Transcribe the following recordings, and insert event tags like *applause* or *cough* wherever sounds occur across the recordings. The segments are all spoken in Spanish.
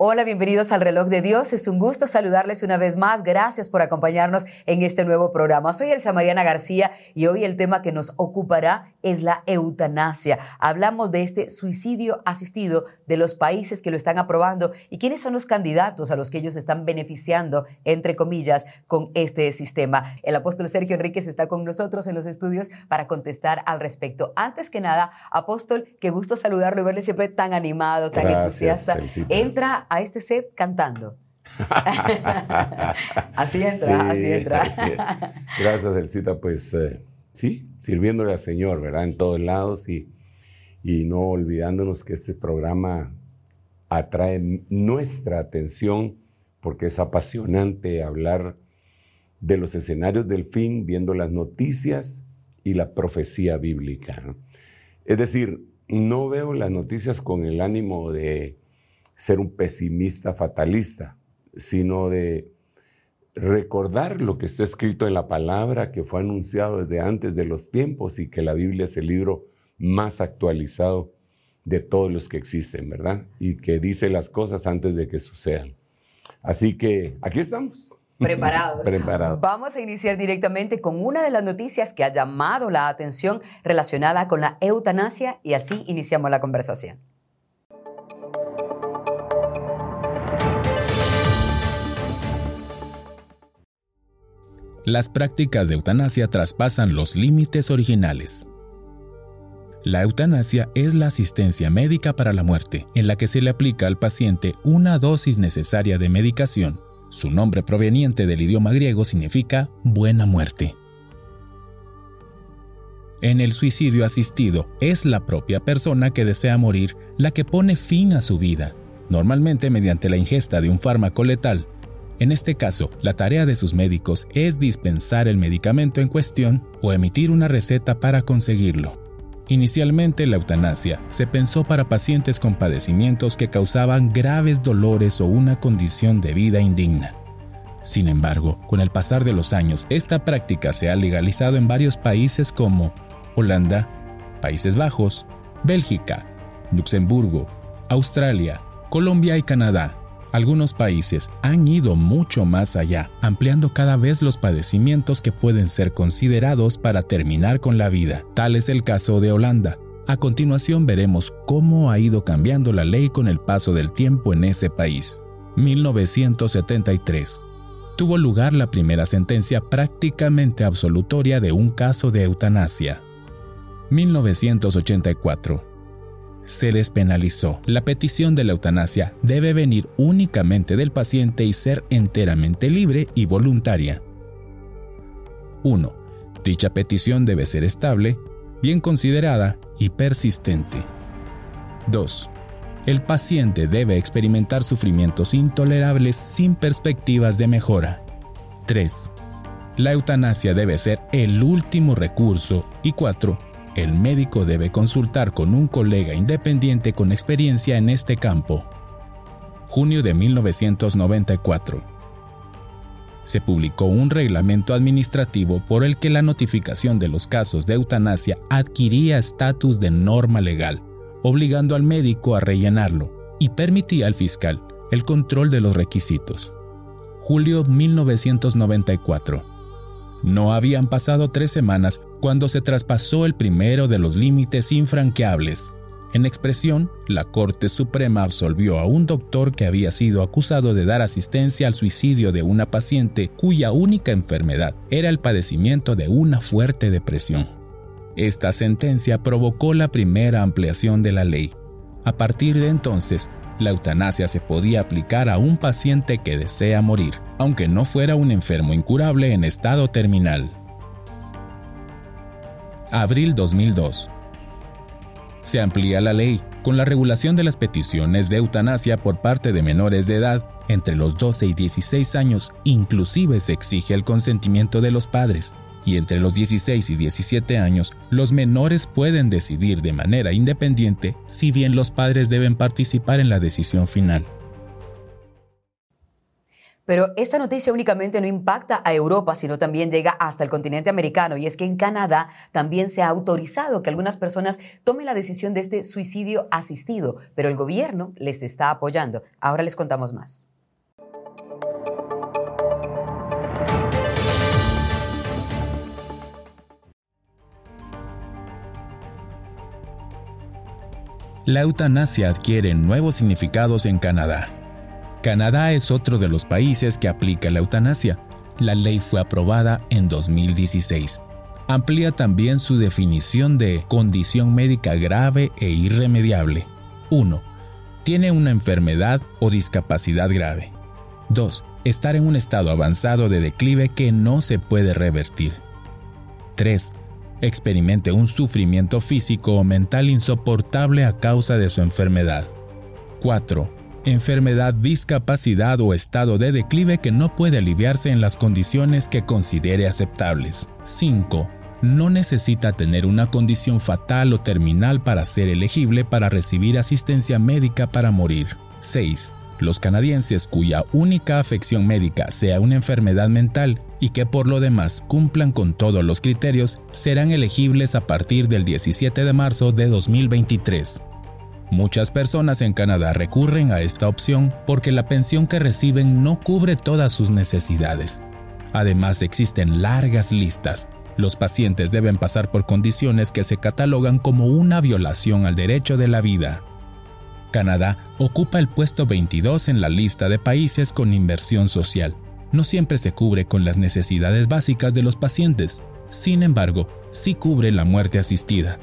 Hola, bienvenidos al reloj de Dios. Es un gusto saludarles una vez más. Gracias por acompañarnos en este nuevo programa. Soy Elsa Mariana García y hoy el tema que nos ocupará es la eutanasia. Hablamos de este suicidio asistido de los países que lo están aprobando y quiénes son los candidatos a los que ellos están beneficiando, entre comillas, con este sistema. El apóstol Sergio Enríquez está con nosotros en los estudios para contestar al respecto. Antes que nada, apóstol, qué gusto saludarlo y verle siempre tan animado, tan entusiasta. Entra a este set cantando. *laughs* así entra, así entra. Gracias, Elcita. Pues eh, sí, sirviéndole al Señor, ¿verdad? En todos lados y, y no olvidándonos que este programa atrae nuestra atención porque es apasionante hablar de los escenarios del fin, viendo las noticias y la profecía bíblica. Es decir, no veo las noticias con el ánimo de ser un pesimista fatalista, sino de recordar lo que está escrito en la palabra que fue anunciado desde antes de los tiempos y que la Biblia es el libro más actualizado de todos los que existen, ¿verdad? Y que dice las cosas antes de que sucedan. Así que aquí estamos. Preparados. *laughs* Preparados. Vamos a iniciar directamente con una de las noticias que ha llamado la atención relacionada con la eutanasia y así iniciamos la conversación. Las prácticas de eutanasia traspasan los límites originales. La eutanasia es la asistencia médica para la muerte, en la que se le aplica al paciente una dosis necesaria de medicación. Su nombre proveniente del idioma griego significa buena muerte. En el suicidio asistido es la propia persona que desea morir la que pone fin a su vida, normalmente mediante la ingesta de un fármaco letal en este caso, la tarea de sus médicos es dispensar el medicamento en cuestión o emitir una receta para conseguirlo. Inicialmente la eutanasia se pensó para pacientes con padecimientos que causaban graves dolores o una condición de vida indigna. Sin embargo, con el pasar de los años, esta práctica se ha legalizado en varios países como Holanda, Países Bajos, Bélgica, Luxemburgo, Australia, Colombia y Canadá, algunos países han ido mucho más allá, ampliando cada vez los padecimientos que pueden ser considerados para terminar con la vida. Tal es el caso de Holanda. A continuación veremos cómo ha ido cambiando la ley con el paso del tiempo en ese país. 1973. Tuvo lugar la primera sentencia prácticamente absolutoria de un caso de eutanasia. 1984 se despenalizó. La petición de la eutanasia debe venir únicamente del paciente y ser enteramente libre y voluntaria. 1. Dicha petición debe ser estable, bien considerada y persistente. 2. El paciente debe experimentar sufrimientos intolerables sin perspectivas de mejora. 3. La eutanasia debe ser el último recurso. Y 4 el médico debe consultar con un colega independiente con experiencia en este campo. Junio de 1994. Se publicó un reglamento administrativo por el que la notificación de los casos de eutanasia adquiría estatus de norma legal, obligando al médico a rellenarlo y permitía al fiscal el control de los requisitos. Julio 1994 no habían pasado tres semanas cuando se traspasó el primero de los límites infranqueables. En expresión, la Corte Suprema absolvió a un doctor que había sido acusado de dar asistencia al suicidio de una paciente cuya única enfermedad era el padecimiento de una fuerte depresión. Esta sentencia provocó la primera ampliación de la ley. A partir de entonces, la eutanasia se podía aplicar a un paciente que desea morir, aunque no fuera un enfermo incurable en estado terminal. Abril 2002. Se amplía la ley con la regulación de las peticiones de eutanasia por parte de menores de edad entre los 12 y 16 años, inclusive se exige el consentimiento de los padres. Y entre los 16 y 17 años, los menores pueden decidir de manera independiente si bien los padres deben participar en la decisión final. Pero esta noticia únicamente no impacta a Europa, sino también llega hasta el continente americano. Y es que en Canadá también se ha autorizado que algunas personas tomen la decisión de este suicidio asistido, pero el gobierno les está apoyando. Ahora les contamos más. La eutanasia adquiere nuevos significados en Canadá. Canadá es otro de los países que aplica la eutanasia. La ley fue aprobada en 2016. Amplía también su definición de condición médica grave e irremediable. 1. Tiene una enfermedad o discapacidad grave. 2. Estar en un estado avanzado de declive que no se puede revertir. 3. Experimente un sufrimiento físico o mental insoportable a causa de su enfermedad. 4 enfermedad, discapacidad o estado de declive que no puede aliviarse en las condiciones que considere aceptables. 5. No necesita tener una condición fatal o terminal para ser elegible para recibir asistencia médica para morir. 6. Los canadienses cuya única afección médica sea una enfermedad mental y que por lo demás cumplan con todos los criterios serán elegibles a partir del 17 de marzo de 2023. Muchas personas en Canadá recurren a esta opción porque la pensión que reciben no cubre todas sus necesidades. Además existen largas listas. Los pacientes deben pasar por condiciones que se catalogan como una violación al derecho de la vida. Canadá ocupa el puesto 22 en la lista de países con inversión social. No siempre se cubre con las necesidades básicas de los pacientes. Sin embargo, sí cubre la muerte asistida.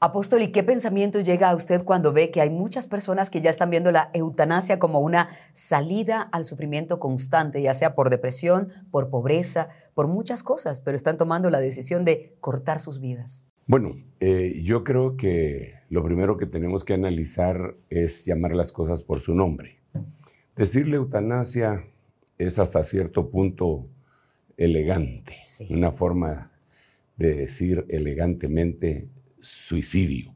Apóstol, ¿y qué pensamiento llega a usted cuando ve que hay muchas personas que ya están viendo la eutanasia como una salida al sufrimiento constante, ya sea por depresión, por pobreza, por muchas cosas, pero están tomando la decisión de cortar sus vidas? Bueno, eh, yo creo que lo primero que tenemos que analizar es llamar las cosas por su nombre. Decirle eutanasia es hasta cierto punto elegante, una forma de decir elegantemente suicidio.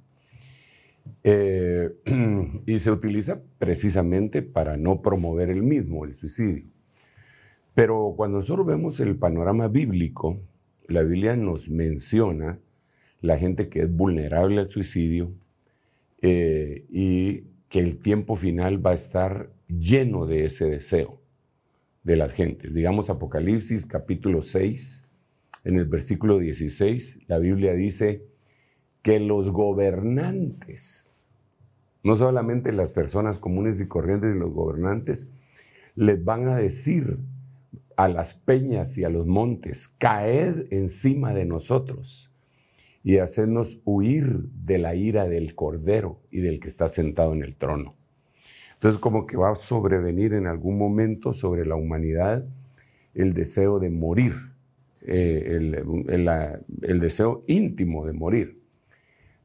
Eh, *clears throat* y se utiliza precisamente para no promover el mismo, el suicidio. Pero cuando nosotros vemos el panorama bíblico, la Biblia nos menciona la gente que es vulnerable al suicidio eh, y que el tiempo final va a estar lleno de ese deseo de las gentes. Digamos Apocalipsis capítulo 6, en el versículo 16, la Biblia dice, que los gobernantes, no solamente las personas comunes y corrientes y los gobernantes, les van a decir a las peñas y a los montes, caed encima de nosotros y hacernos huir de la ira del Cordero y del que está sentado en el trono. Entonces como que va a sobrevenir en algún momento sobre la humanidad el deseo de morir, eh, el deseo íntimo de morir.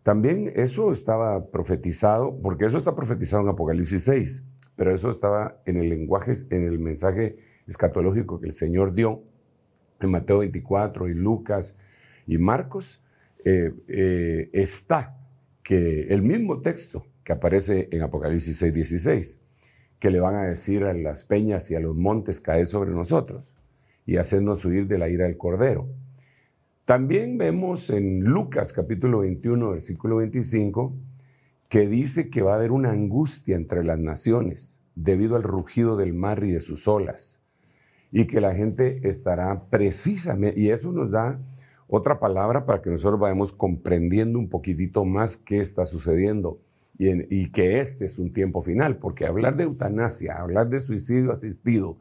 También eso estaba profetizado, porque eso está profetizado en Apocalipsis 6, pero eso estaba en el lenguaje, en el mensaje escatológico que el Señor dio en Mateo 24 y Lucas y Marcos, eh, eh, está que el mismo texto que aparece en Apocalipsis 6, 16, que le van a decir a las peñas y a los montes caer sobre nosotros y hacernos huir de la ira del Cordero. También vemos en Lucas capítulo 21, versículo 25, que dice que va a haber una angustia entre las naciones debido al rugido del mar y de sus olas, y que la gente estará precisamente, y eso nos da otra palabra para que nosotros vayamos comprendiendo un poquitito más qué está sucediendo y, y que este es un tiempo final, porque hablar de eutanasia, hablar de suicidio asistido,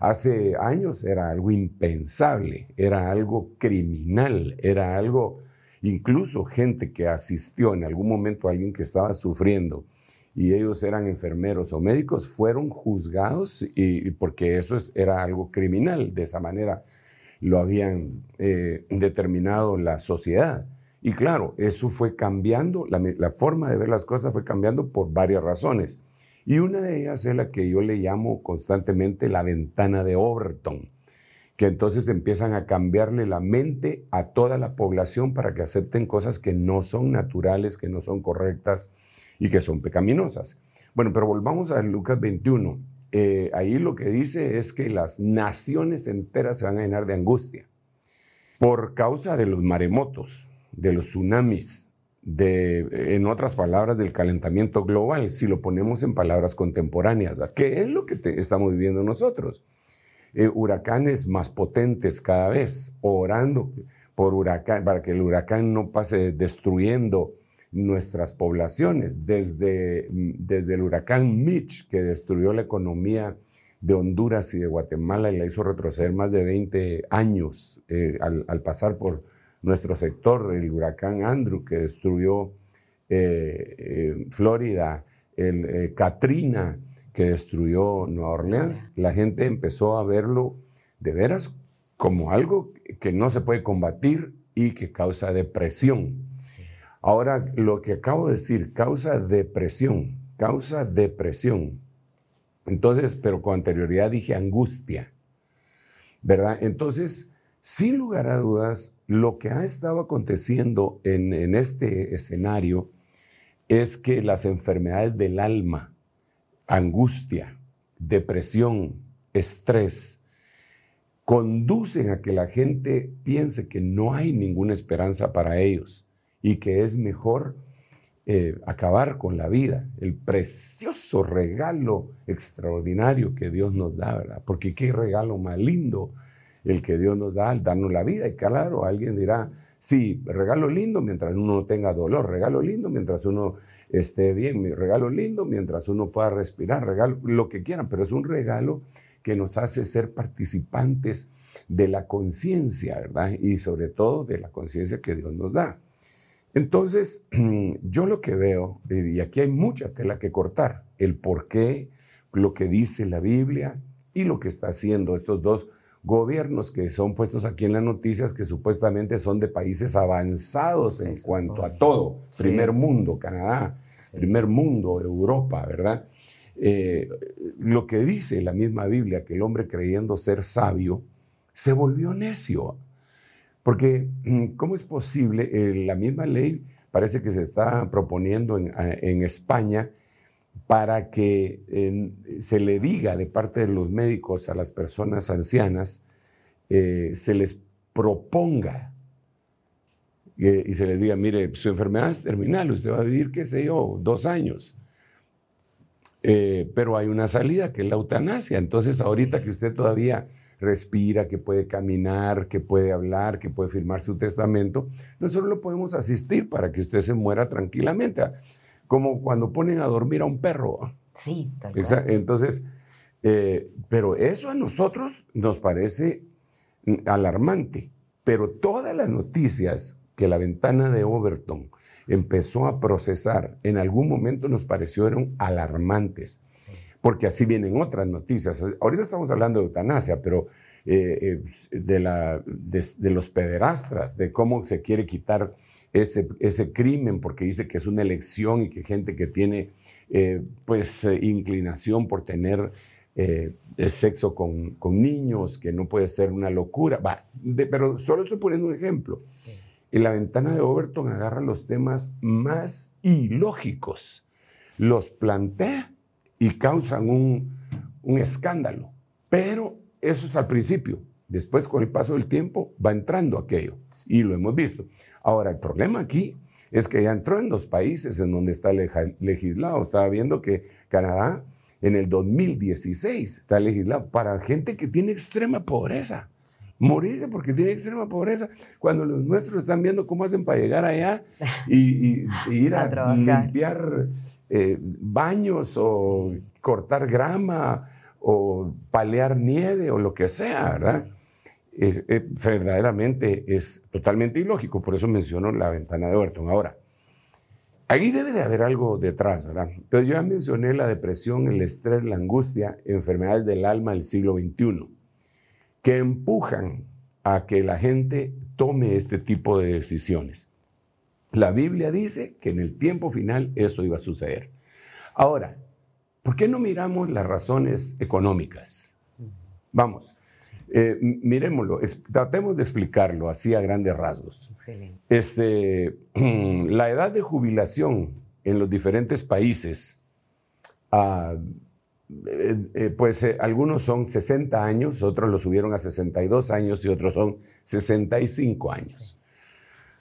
Hace años era algo impensable, era algo criminal, era algo, incluso gente que asistió en algún momento a alguien que estaba sufriendo y ellos eran enfermeros o médicos, fueron juzgados y, porque eso era algo criminal de esa manera. lo habían eh, determinado la sociedad. Y claro, eso fue cambiando, la, forma de ver las cosas fue cambiando por varias razones. Y una de ellas es la que yo le llamo constantemente la ventana de Overton, que entonces empiezan a cambiarle la mente a toda la población para que acepten cosas que no son naturales, que no son correctas y que son pecaminosas. Bueno, pero volvamos a Lucas 21. Eh, ahí lo que dice es que las naciones enteras se van a llenar de angustia por causa de los maremotos, de los tsunamis, de, en otras palabras, del calentamiento global, si lo ponemos en palabras contemporáneas, ¿qué es lo que estamos viviendo nosotros? Eh, huracanes más potentes cada vez, orando por huracán, para que el huracán no pase destruyendo nuestras poblaciones, desde, desde el huracán Mitch, que destruyó la economía de Honduras y de Guatemala y la hizo retroceder más de 20 años eh, al, pasar por nuestro sector, el huracán Andrew, que destruyó eh, eh, Florida, el Katrina, que destruyó Nueva Orleans, la gente empezó a verlo de veras como algo que no se puede combatir y que causa depresión. Sí. Ahora, lo que acabo de decir, causa depresión, causa depresión. Entonces, pero con anterioridad dije angustia, ¿verdad? Entonces, sin lugar a dudas, lo que ha estado aconteciendo en, este escenario es que las enfermedades del alma, angustia, depresión, estrés, conducen a que la gente piense que no hay ninguna esperanza para ellos y que es mejor eh, acabar con la vida, el precioso regalo extraordinario que Dios nos da, ¿verdad? Porque qué regalo más lindo el que Dios nos da al darnos la vida. Y claro, alguien dirá, sí, regalo lindo mientras uno no tenga dolor, regalo lindo mientras uno esté bien, regalo lindo mientras uno pueda respirar, regalo lo que quieran, pero es un regalo que nos hace ser participantes de la conciencia, ¿verdad? Y sobre todo de la conciencia que Dios nos da. Entonces, *clears throat* yo lo que veo, y aquí hay mucha tela que cortar, el por qué, lo que dice la Biblia y lo que está haciendo estos dos gobiernos que son puestos aquí en las noticias que supuestamente son de países avanzados en cuanto a todo, primer mundo, Canadá, primer mundo, Europa, ¿verdad? Eh, lo que dice la misma Biblia, que el hombre creyendo ser sabio, se volvió necio. Porque, mm, ¿cómo es posible? Eh, la misma ley parece que se está proponiendo en, España para que se le diga de parte de los médicos a las personas ancianas, eh, se les proponga eh, y se les diga, mire, su enfermedad es terminal, usted va a vivir, qué sé yo, dos años. pero hay una salida que es la eutanasia. Entonces, ahorita que usted todavía respira, que puede caminar, que puede hablar, que puede firmar su testamento, nosotros lo podemos asistir para que usted se muera tranquilamente, como cuando ponen a dormir a un perro. Sí, tal cual. Entonces, eh, pero eso a nosotros nos parece alarmante, pero todas las noticias que la ventana de Overton empezó a procesar en algún momento nos parecieron alarmantes. Sí porque así vienen otras noticias. Ahorita estamos hablando de eutanasia, pero eh, eh, de, la, de, los pederastras, de cómo se quiere quitar ese, ese crimen porque dice que es una elección y que gente que tiene eh, pues inclinación por tener sexo con, con, niños, que no puede ser una locura. Va, pero solo estoy poniendo un ejemplo. En la ventana de Overton agarra los temas más ilógicos, los plantea y causan un, escándalo. Pero eso es al principio. Después, con el paso del tiempo, va entrando aquello. Y lo hemos visto. Ahora, el problema aquí es que ya entró en dos países en donde está legislado. Estaba viendo que Canadá en el 2016 está legislado para gente que tiene extrema pobreza. Morirse porque tiene extrema pobreza. Cuando los nuestros están viendo cómo hacen para llegar allá y, *laughs* ir a limpiar eh, baños o cortar grama o palear nieve o lo que sea, ¿verdad? Es, eh, verdaderamente es totalmente ilógico, por eso menciono la ventana de Overton. Ahora, ahí debe de haber algo detrás, ¿verdad? Entonces yo ya mencioné la depresión, el estrés, la angustia, enfermedades del alma del siglo XXI, que empujan a que la gente tome este tipo de decisiones. La Biblia dice que en el tiempo final eso iba a suceder. Ahora, ¿por qué no miramos las razones económicas? Vamos, eh, miremoslo, tratemos de explicarlo así a grandes rasgos. Excelente. Este, *clears throat* la edad de jubilación en los diferentes países, ah, eh, eh, pues algunos son 60 años, otros lo subieron a 62 años y otros son 65 años.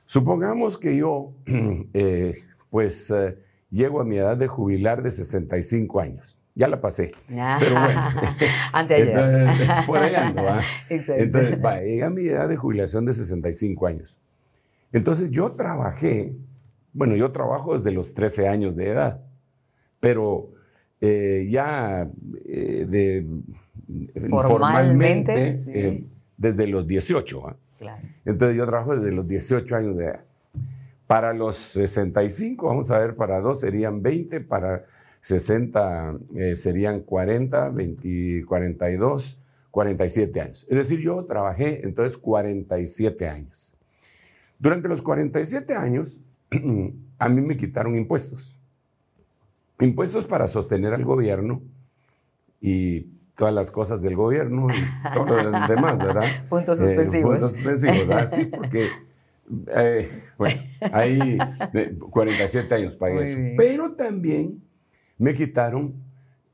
Supongamos que yo, *clears throat* pues, llego a mi edad de jubilar de 65 años ya la pasé. Pero bueno. *laughs* Anteayer. por ahí ando, *laughs* Entonces, va, llega a mi edad de jubilación de 65 años. Entonces, yo trabajé, bueno, yo trabajo desde los 13 años de edad, pero eh, ya eh, de, formalmente, eh, desde los 18. Claro. Entonces, yo trabajo desde los 18 años de edad. Para los 65, vamos a ver, para dos serían 20, para 60 eh, serían 40, 20, 42, 47 años. Es decir, yo trabajé entonces 47 años. Durante los 47 años, *clears throat* a mí me quitaron impuestos. Impuestos para sostener al gobierno y todas las cosas del gobierno y todo lo demás, ¿verdad? *laughs* Puntos suspensivos. puntos suspensivos, ¿verdad? Sí, porque, eh, bueno, hay 47 años para eso. Pero también me quitaron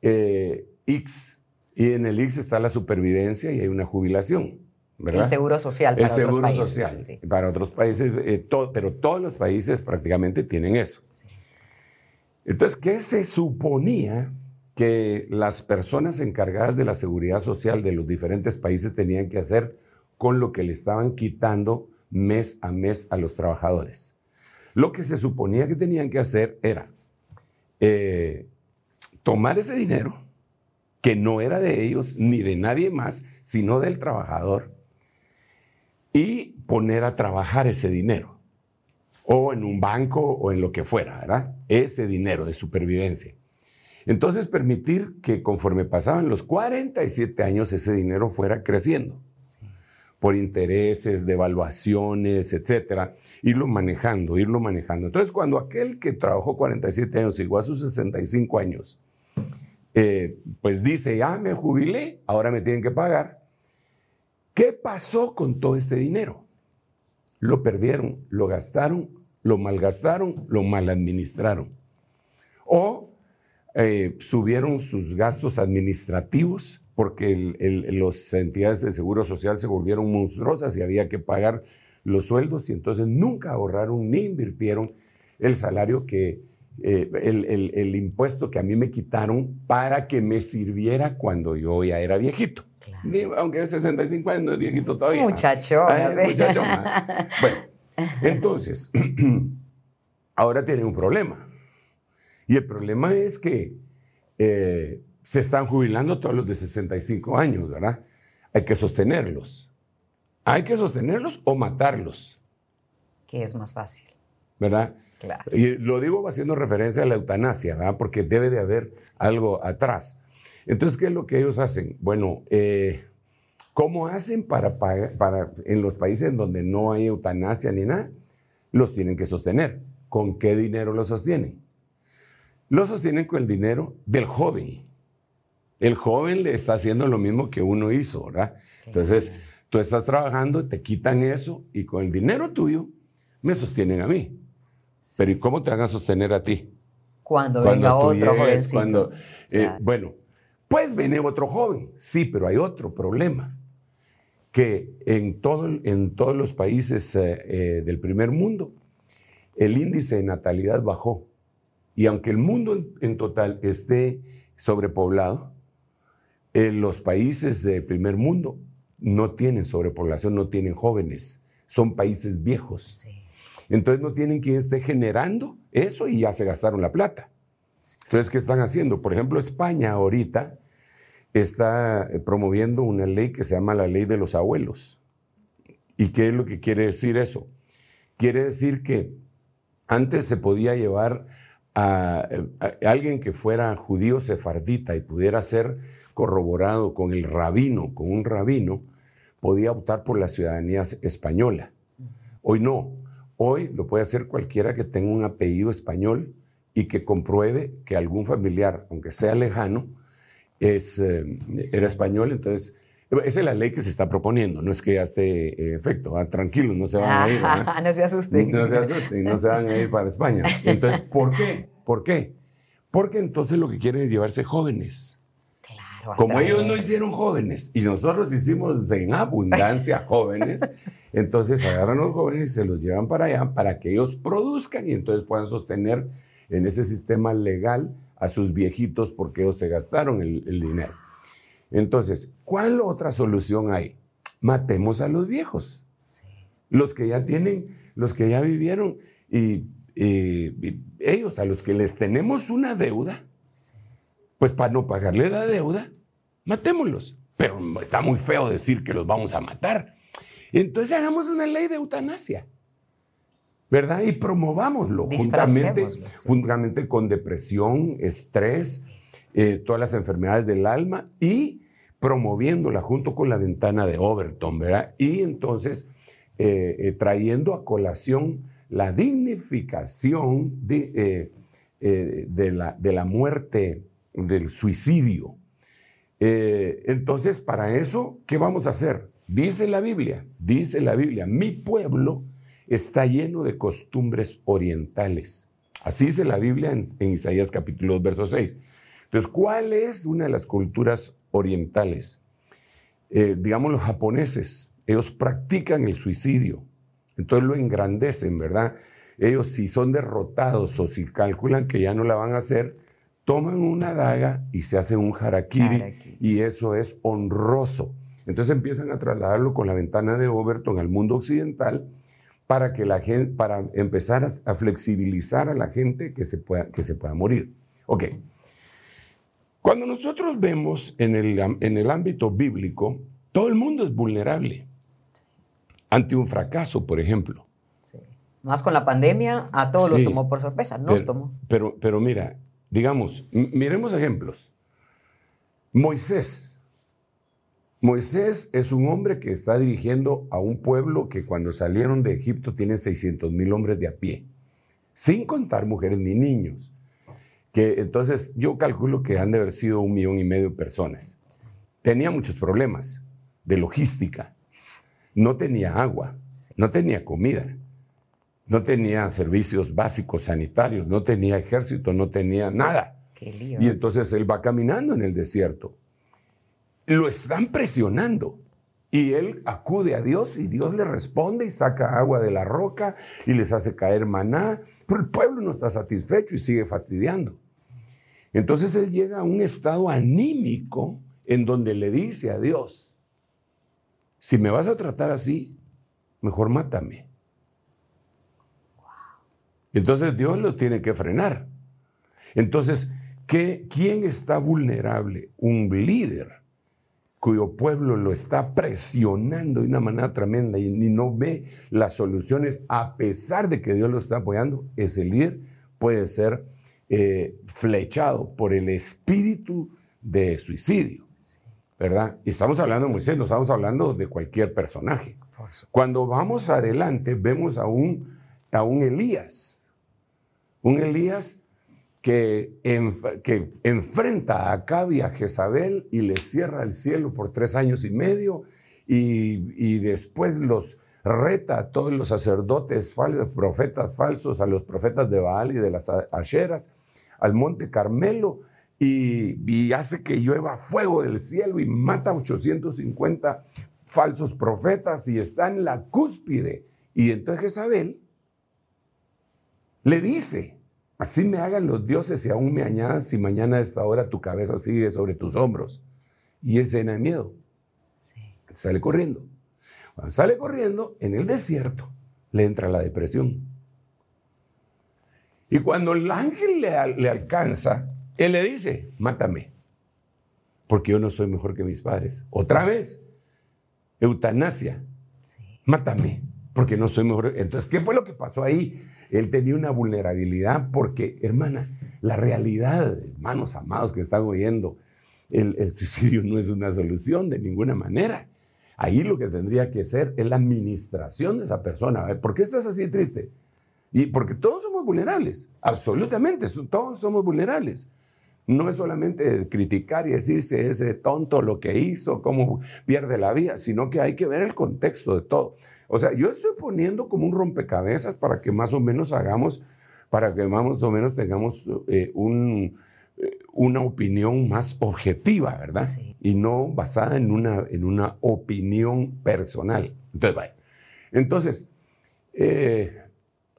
eh, X y en el X está la supervivencia y hay una jubilación. ¿verdad? El seguro social para el seguro otros países. Social, Para otros países, eh, pero todos los países prácticamente tienen eso. Entonces, ¿qué se suponía que las personas encargadas de la seguridad social de los diferentes países tenían que hacer con lo que le estaban quitando mes a mes a los trabajadores? Lo que se suponía que tenían que hacer era eh, tomar ese dinero, que no era de ellos ni de nadie más, sino del trabajador, y poner a trabajar ese dinero, o en un banco o en lo que fuera, ¿verdad? Ese dinero de supervivencia. Entonces permitir que conforme pasaban los 47 años ese dinero fuera creciendo. por intereses, devaluaciones, etcétera, irlo manejando, irlo manejando. Entonces, cuando aquel que trabajó 47 años llegó a sus 65 años, eh, pues dice, ya me jubilé, ahora me tienen que pagar. ¿Qué pasó con todo este dinero? Lo perdieron, lo gastaron, lo malgastaron, lo mal administraron. O eh, subieron sus gastos administrativos porque las entidades de seguro social se volvieron monstruosas y había que pagar los sueldos y entonces nunca ahorraron ni invirtieron el salario que, eh, el, impuesto que a mí me quitaron para que me sirviera cuando yo ya era viejito. Aunque es 65 años, no es viejito todavía. Muchacho. muchacho *laughs* bueno, entonces, *clears throat* ahora tienen un problema. Y el problema es que eh, se están jubilando todos los de 65 años, ¿verdad? Hay que sostenerlos. Hay que sostenerlos o matarlos. ¿Qué es más fácil? ¿Verdad? Y lo digo haciendo referencia a la eutanasia, ¿verdad? porque debe de haber algo atrás. Entonces, ¿qué es lo que ellos hacen? Bueno, eh, ¿cómo hacen para, para, en los países donde no hay eutanasia ni nada? Los tienen que sostener. ¿Con qué dinero lo sostienen? Lo sostienen con el dinero del joven. El joven le está haciendo lo mismo que uno hizo, ¿verdad? Entonces, tú estás trabajando, te quitan eso y con el dinero tuyo me sostienen a mí. Pero ¿y cómo te van a sostener a ti? Cuando, venga otro jovencito. Cuando, eh, Bueno, pues viene otro joven, sí, pero hay otro problema, que en, todo, en todos los países eh, eh, del primer mundo, el índice de natalidad bajó. Y aunque el mundo en, total esté sobrepoblado, los países del primer mundo no tienen sobrepoblación, no tienen jóvenes, son países viejos. Sí. Entonces no tienen quien esté generando eso y ya se gastaron la plata. Entonces, ¿qué están haciendo? Por ejemplo, España ahorita está eh, promoviendo una ley que se llama la ley de los abuelos. ¿Y qué es lo que quiere decir eso? Quiere decir que antes se podía llevar a, alguien que fuera judío sefardita y pudiera ser corroborado con el rabino, con un rabino, podía optar por la ciudadanía española. Hoy no. Hoy lo puede hacer cualquiera que tenga un apellido español y que compruebe que algún familiar, aunque sea lejano, es, eh, era español. Entonces, esa es la ley que se está proponiendo. No es que ya esté eh, efecto. Ah, tranquilos, no se van a ir. *laughs* no se asusten. No se asusten, no se van a ir para España. Entonces, ¿por qué? ¿Por qué? Porque entonces lo que quieren es llevarse jóvenes. Como ellos no hicieron jóvenes y nosotros hicimos en abundancia jóvenes, entonces agarran a los jóvenes y se los llevan para allá para que ellos produzcan y entonces puedan sostener en ese sistema legal a sus viejitos porque ellos se gastaron el, dinero. Entonces, ¿cuál otra solución hay? Matemos a los viejos. Los que ya tienen, los que ya vivieron y, ellos a los que les tenemos una deuda, pues para no pagarle la deuda, matémoslos. Pero está muy feo decir que los vamos a matar. Entonces hagamos una ley de eutanasia. ¿Verdad? Y promovámoslo juntamente, con depresión, estrés, eh, todas las enfermedades del alma y promoviéndola junto con la ventana de Overton, ¿verdad? Y entonces eh, eh, trayendo a colación la dignificación de, de, la, de la muerte, del suicidio, entonces, para eso, ¿qué vamos a hacer? Dice la Biblia, dice la Biblia, mi pueblo está lleno de costumbres orientales. Así dice la Biblia en, Isaías capítulo 2, verso 6. Entonces, ¿cuál es una de las culturas orientales? Eh, digamos los japoneses, ellos practican el suicidio, entonces lo engrandecen, ¿verdad? Ellos si son derrotados o si calculan que ya no la van a hacer, toman una daga y se hacen un harakiri, y eso es honroso. Entonces empiezan a trasladarlo con la ventana de Overton al mundo occidental para que la gente, para empezar a, flexibilizar a la gente que se pueda, que se pueda morir. Ok. Cuando nosotros vemos en el, en el ámbito bíblico, todo el mundo es vulnerable ante un fracaso, por ejemplo. Sí. Más con la pandemia, a todos los tomó por sorpresa, nos tomó. Pero, pero mira, Digamos, miremos ejemplos. Moisés. Moisés es un hombre que está dirigiendo a un pueblo que cuando salieron de Egipto tiene 600 mil hombres de a pie, sin contar mujeres ni niños. Que entonces yo calculo que han de haber sido un millón y medio de personas. Tenía muchos problemas de logística. No tenía agua, no tenía comida no tenía servicios básicos sanitarios, no tenía ejército, no tenía nada. Y entonces él va caminando en el desierto. Lo están presionando. Y él acude a Dios y Dios le responde y saca agua de la roca y les hace caer maná. Pero el pueblo no está satisfecho y sigue fastidiando. Entonces él llega a un estado anímico en donde le dice a Dios, si me vas a tratar así, mejor mátame. Entonces Dios lo tiene que frenar. Entonces, ¿qué, ¿quién está vulnerable? Un líder cuyo pueblo lo está presionando de una manera tremenda y, no ve las soluciones a pesar de que Dios lo está apoyando. Ese líder puede ser eh, flechado por el espíritu de suicidio. ¿Verdad? Y estamos hablando de Moisés, no estamos hablando de cualquier personaje. Cuando vamos adelante, vemos a un, a un Elías un Elías que, que enfrenta a Acab y a Jezabel y le cierra el cielo por tres años y medio y, después los reta a todos los sacerdotes, profetas falsos, a los profetas de Baal y de las Asheras, al monte Carmelo y, y, hace que llueva fuego del cielo y mata a 850 falsos profetas y está en la cúspide. Y entonces Jezabel le dice, así me hagan los dioses y aún me añadas si mañana a esta hora tu cabeza sigue sobre tus hombros. Y él se llena de miedo. Sale corriendo. Cuando sale corriendo, en el desierto le entra la depresión. Y cuando el ángel le, le alcanza, él le dice, mátame, porque yo no soy mejor que mis padres. Otra vez, eutanasia, mátame, porque no soy mejor. Entonces, ¿qué fue lo que pasó ahí? Él tenía una vulnerabilidad porque, hermana, la realidad, hermanos amados que están oyendo, el, suicidio no es una solución de ninguna manera. Ahí lo que tendría que ser es la administración de esa persona. ¿Por qué estás así triste? Y porque todos somos vulnerables, absolutamente, todos somos vulnerables. No es solamente criticar y decirse ese tonto lo que hizo, cómo pierde la vida, sino que hay que ver el contexto de todo. O sea, yo estoy poniendo como un rompecabezas para que más o menos hagamos, para que más o menos tengamos eh, un, eh, una opinión más objetiva, ¿verdad? Y no basada en una, en una opinión personal. Entonces, vaya. Entonces, eh,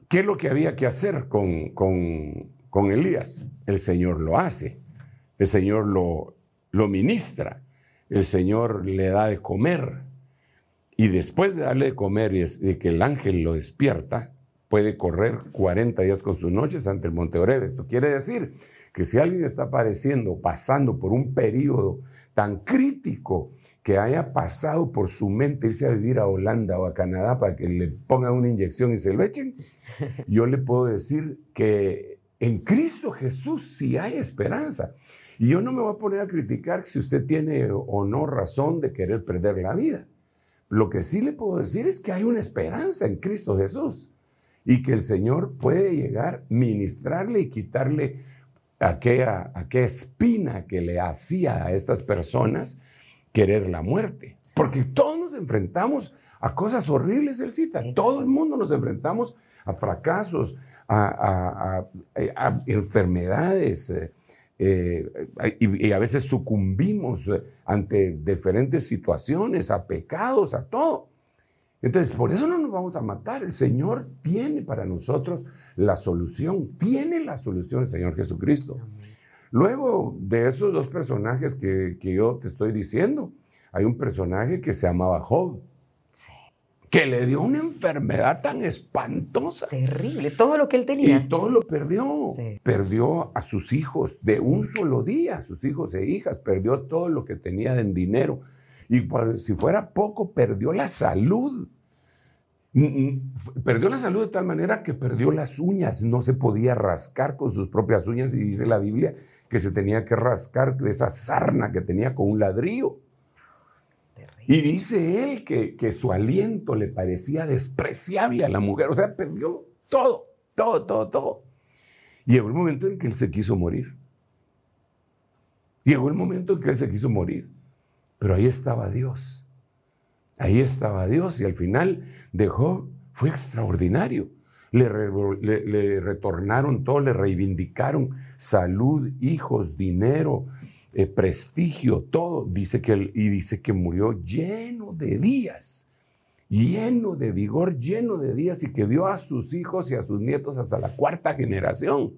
¿qué es lo que había que hacer con, con con Elías. El Señor lo hace, el Señor lo, lo ministra, el Señor le da de comer. Y después de darle de comer y de que el ángel lo despierta, puede correr 40 días con sus noches ante el monte Oreb. Esto quiere decir que si alguien está padeciendo, pasando por un periodo tan crítico que haya pasado por su mente irse a vivir a Holanda o a Canadá para que le pongan una inyección y se lo echen, *laughs* yo le puedo decir que en Cristo Jesús sí hay esperanza. Y yo no me voy a poner a criticar si usted tiene o no razón de querer perder la vida. Lo que sí le puedo decir es que hay una esperanza en Cristo Jesús y que el Señor puede llegar, ministrarle y quitarle aquella, aquella espina que le hacía a estas personas querer la muerte. Porque todos nos enfrentamos a cosas horribles, el cita. Todo el mundo nos enfrentamos a fracasos, a, enfermedades eh, eh, y, a veces sucumbimos ante diferentes situaciones, a pecados, a todo. Entonces, por eso no nos vamos a matar. El Señor tiene para nosotros la solución, tiene la solución el Señor Jesucristo. Luego de esos dos personajes que, que yo te estoy diciendo, hay un personaje que se llamaba Job que le dio una enfermedad tan espantosa. Terrible, todo lo que él tenía. Y todo lo perdió. Perdió a sus hijos de un solo día, sus hijos e hijas, perdió todo lo que tenía en dinero. Y si fuera poco, perdió la salud. Mm, mm, perdió la salud de tal manera que perdió las uñas, no se podía rascar con sus propias uñas y dice la Biblia que se tenía que rascar de esa sarna que tenía con un ladrillo. Y dice él que, que su aliento le parecía despreciable a la mujer, o sea, perdió todo, todo, todo, todo. Llegó el momento en que él se quiso morir. Llegó el momento en que él se quiso morir. Pero ahí estaba Dios. Ahí estaba Dios y al final dejó, fue extraordinario. Le, le, retornaron todo, le reivindicaron salud, hijos, dinero, eh, prestigio, todo. Dice que, y dice que murió lleno de días, lleno de vigor, lleno de días y que vio a sus hijos y a sus nietos hasta la cuarta generación.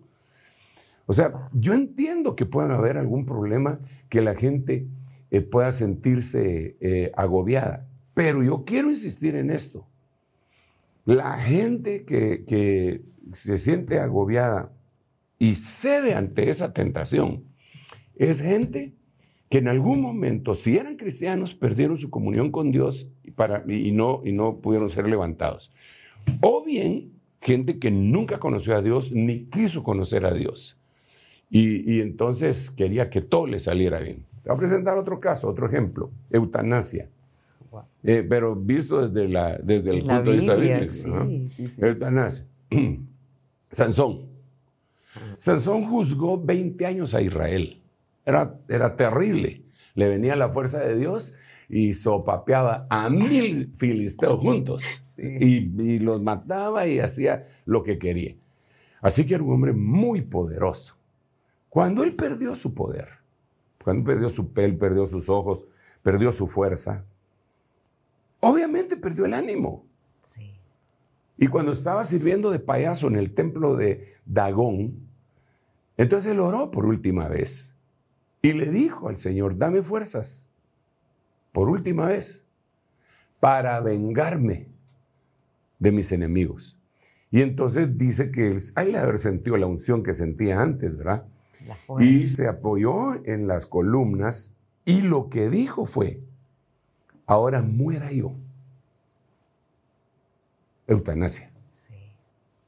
O sea, yo entiendo que pueda haber algún problema que la gente eh, pueda sentirse eh, agobiada, pero yo quiero insistir en esto. La gente que, que se siente agobiada y cede ante esa tentación, es gente que en algún momento, si eran cristianos, perdieron su comunión con Dios y, para, y, no, y no pudieron ser levantados. O bien, gente que nunca conoció a Dios ni quiso conocer a Dios. Y, entonces quería que todo le saliera bien. Te voy a presentar otro caso, otro ejemplo, eutanasia. Eh, pero visto desde, la, desde el punto de vista bíblico. Sí, sí, sí. Eutanasia. *clears throat* Sansón. Sansón juzgó 20 años a Israel. Era, terrible. Le venía la fuerza de Dios y sopapeaba a mil filisteos juntos. Y, los mataba y hacía lo que quería. Así que era un hombre muy poderoso. Cuando él perdió su poder, cuando perdió su piel, perdió sus ojos, perdió su fuerza, obviamente perdió el ánimo. Y cuando estaba sirviendo de payaso en el templo de Dagón, entonces él oró por última vez. Y le dijo al Señor, dame fuerzas, por última vez, para vengarme de mis enemigos. Y entonces dice que él, hay de haber sentido la unción que sentía antes, ¿verdad? Y se apoyó en las columnas y lo que dijo fue, ahora muera yo. Eutanasia.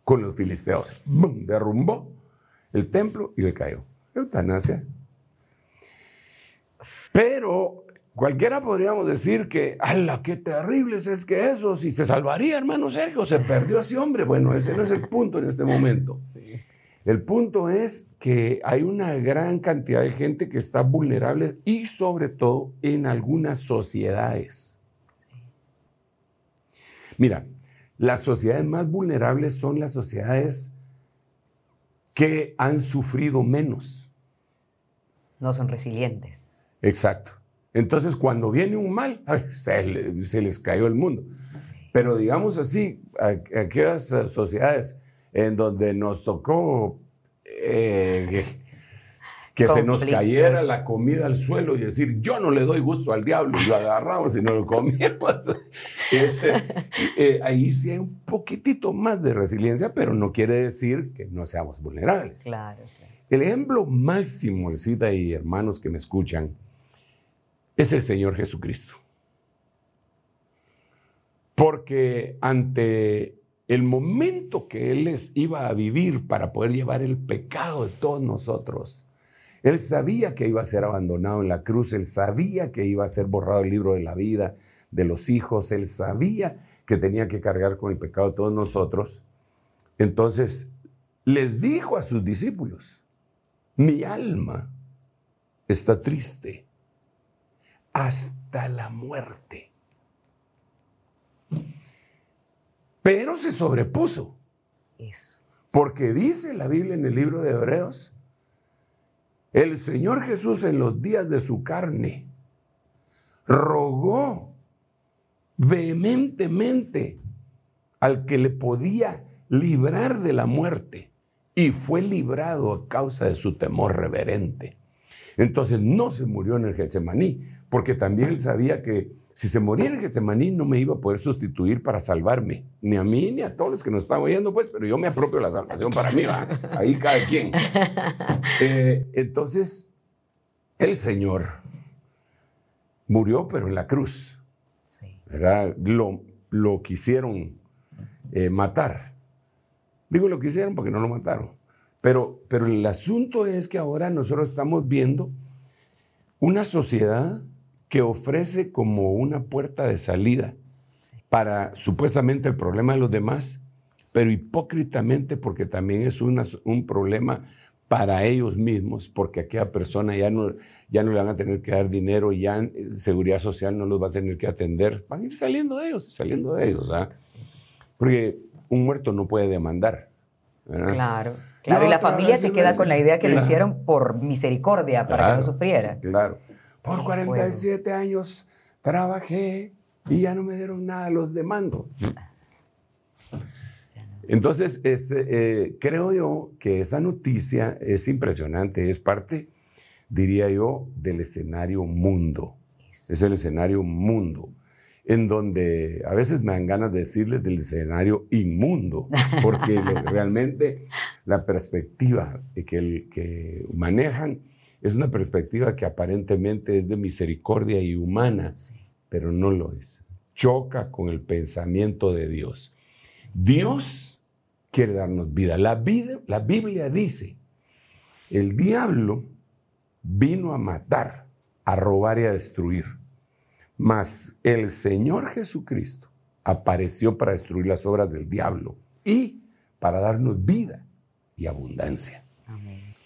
Con los filisteos. ¡Bum! Derrumbó el templo y le cayó. Eutanasia pero cualquiera podríamos decir que, ¡ala, qué terrible es que eso! Si se salvaría, hermano Sergio, se perdió ese hombre. Bueno, ese no es el punto en este momento. El punto es que hay una gran cantidad de gente que está vulnerable y sobre todo en algunas sociedades. Mira, las sociedades más vulnerables son las sociedades que han sufrido menos. No son resilientes. Exacto. Entonces, cuando viene un mal, *laughs* se, les cayó el mundo. Pero digamos así, aquellas sociedades en donde nos tocó eh, que se nos cayera la comida al suelo y decir, yo no le doy gusto al diablo, y lo agarramos y no lo comíamos. *laughs* Eh, ahí sí hay un poquitito más de resiliencia, pero no quiere decir que no seamos vulnerables. Claro. El ejemplo máximo, Cita y hermanos que me escuchan, es el Señor Jesucristo. Porque ante el momento que Él les iba a vivir para poder llevar el pecado de todos nosotros, Él sabía que iba a ser abandonado en la cruz, Él sabía que iba a ser borrado el libro de la vida de los hijos, Él sabía que tenía que cargar con el pecado de todos nosotros. Entonces les dijo a sus discípulos, mi alma está triste hasta la muerte. Pero se sobrepuso. Eso. Porque dice la Biblia en el libro de Hebreos, el Señor Jesús en los días de su carne rogó vehementemente al que le podía librar de la muerte y fue librado a causa de su temor reverente. Entonces no se murió en el Getsemaní, porque también él sabía que si se moría en Getsemaní no me iba a poder sustituir para salvarme, ni a mí ni a todos los que nos están oyendo, pues, pero yo me apropio la salvación para mí, ¿va? ahí cada quien. *laughs* Eh, entonces, el Señor murió, pero en la cruz, ¿verdad? Lo, lo quisieron eh, matar. Digo lo quisieron porque no lo mataron. Pero, pero el asunto es que ahora nosotros estamos viendo una sociedad que ofrece como una puerta de salida para supuestamente el problema de los demás, pero hipócritamente porque también es un problema para ellos mismos, porque aquella persona ya no, ya no le van a tener que dar dinero, ya seguridad social no los va a tener que atender, van a ir saliendo de ellos, saliendo de ellos, Porque un muerto no puede demandar. Claro, claro, y la familia se queda con la idea que lo hicieron por misericordia, para que no sufriera. Claro. Por 47 años trabajé y ya no me dieron nada, los demando. Entonces, eh, creo yo que esa noticia es impresionante, es parte, diría yo, del escenario mundo. Es el escenario mundo, en donde a veces me dan ganas de decirles del escenario inmundo, porque *laughs* realmente la perspectiva que, que manejan es una perspectiva que aparentemente es de misericordia y humana, pero no lo es. Choca con el pensamiento de Dios. Dios quiere darnos vida. La, vida, la Biblia dice, el diablo vino a matar, a robar y a destruir. Mas el Señor Jesucristo apareció para destruir las obras del diablo y para darnos vida y abundancia.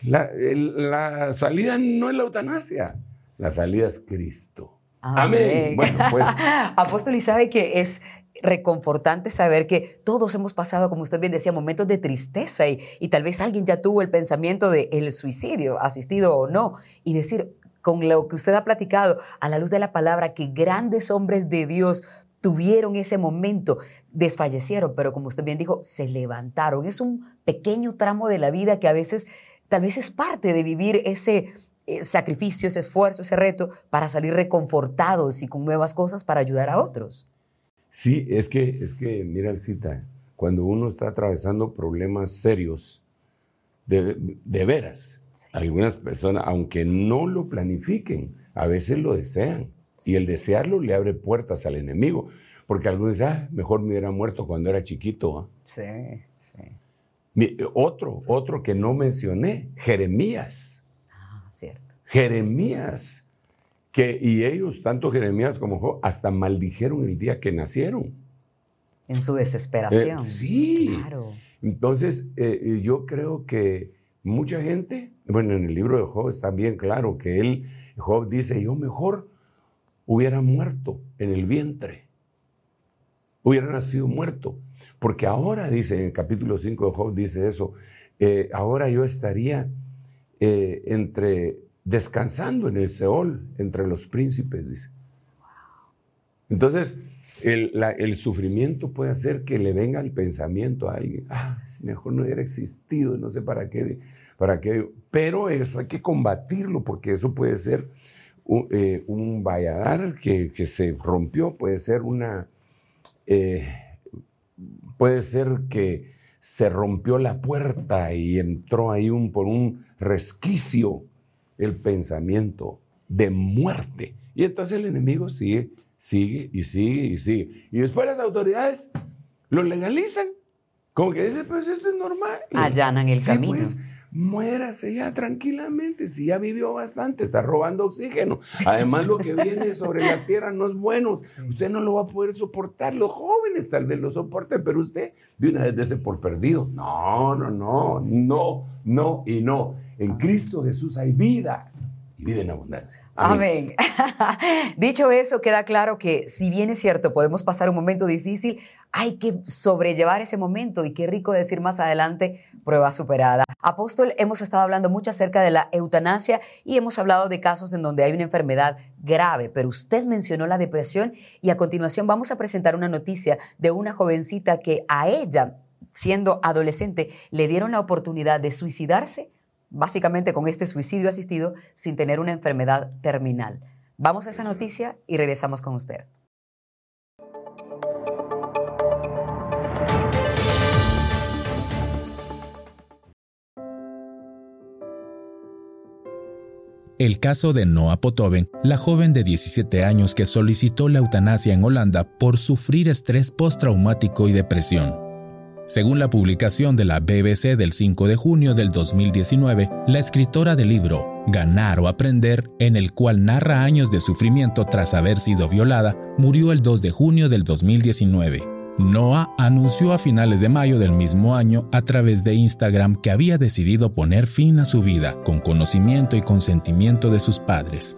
La, salida no es la eutanasia, la salida es Cristo. Amén. Bueno, pues. *laughs* Apóstol, y sabe que es reconfortante saber que todos hemos pasado, como usted bien decía, momentos de tristeza y, y tal vez alguien ya tuvo el pensamiento de el suicidio, asistido o no, y decir, con lo que usted ha platicado, a la luz de la palabra, que grandes hombres de Dios tuvieron ese momento, desfallecieron, pero como usted bien dijo, se levantaron. Es un pequeño tramo de la vida que a veces tal vez es parte de vivir ese eh, sacrificio, ese esfuerzo, ese reto para salir reconfortados y con nuevas cosas para ayudar a otros. Sí, es que, es que mira, cita, cuando uno está atravesando problemas serios, de, veras, algunas personas, aunque no lo planifiquen, a veces lo desean. Y el desearlo le abre puertas al enemigo. Porque algunos dicen, ah, mejor me hubiera muerto cuando era chiquito. Sí, sí. Otro, otro que no mencioné, Jeremías. Ah, cierto. Jeremías Que, y ellos, tanto Jeremías como Job, hasta maldijeron el día que nacieron. En su desesperación. Eh, sí. Claro. Entonces, eh, yo creo que mucha gente, bueno, en el libro de Job está bien claro que él, Job dice, yo mejor hubiera muerto en el vientre, hubiera nacido muerto, porque ahora, dice en el capítulo 5 de Job, dice eso, eh, ahora yo estaría eh, entre, descansando en el Seol, entre los príncipes, dice. Entonces, el, sufrimiento puede hacer que le venga el pensamiento a alguien, ah, si mejor no hubiera existido, no sé para qué, para qué, pero eso hay que combatirlo porque eso puede ser un, eh, valladar que, se rompió, puede ser una, eh, puede ser que se rompió la puerta y entró ahí un, por un resquicio el pensamiento de muerte. Y entonces el enemigo sigue sigue y sigue y sigue. Y después las autoridades lo legalizan. Como que dicen, pues esto es normal. Allanan el camino. Pues, muérase ya tranquilamente, si ya vivió bastante, está robando oxígeno. Además, lo que viene sobre la tierra no es bueno. Usted no lo va a poder soportar. Los jóvenes tal vez lo soporten, pero usted de una vez ese por perdido. No, no, no, no, no y no. En Cristo Jesús hay vida y vida en abundancia. Amén. *laughs* Dicho eso, queda claro que si bien es cierto, podemos pasar un momento difícil, hay que sobrellevar ese momento y qué rico decir más adelante, prueba superada. Apóstol, hemos estado hablando mucho acerca de la eutanasia y hemos hablado de casos en donde hay una enfermedad grave, pero usted mencionó la depresión y a continuación vamos a presentar una noticia de una jovencita que a ella, siendo adolescente, le dieron la oportunidad de suicidarse básicamente con este suicidio asistido sin tener una enfermedad terminal. Vamos a esa noticia y regresamos con usted. El caso de Noah Potoven, la joven de 17 años que solicitó la eutanasia en Holanda por sufrir estrés postraumático y depresión. Según la publicación de la BBC del 5 de junio del 2019, la escritora del libro Ganar o Aprender, en el cual narra años de sufrimiento tras haber sido violada, murió el 2 de junio del 2019. Noah anunció a finales de mayo del mismo año a través de Instagram que había decidido poner fin a su vida con conocimiento y consentimiento de sus padres.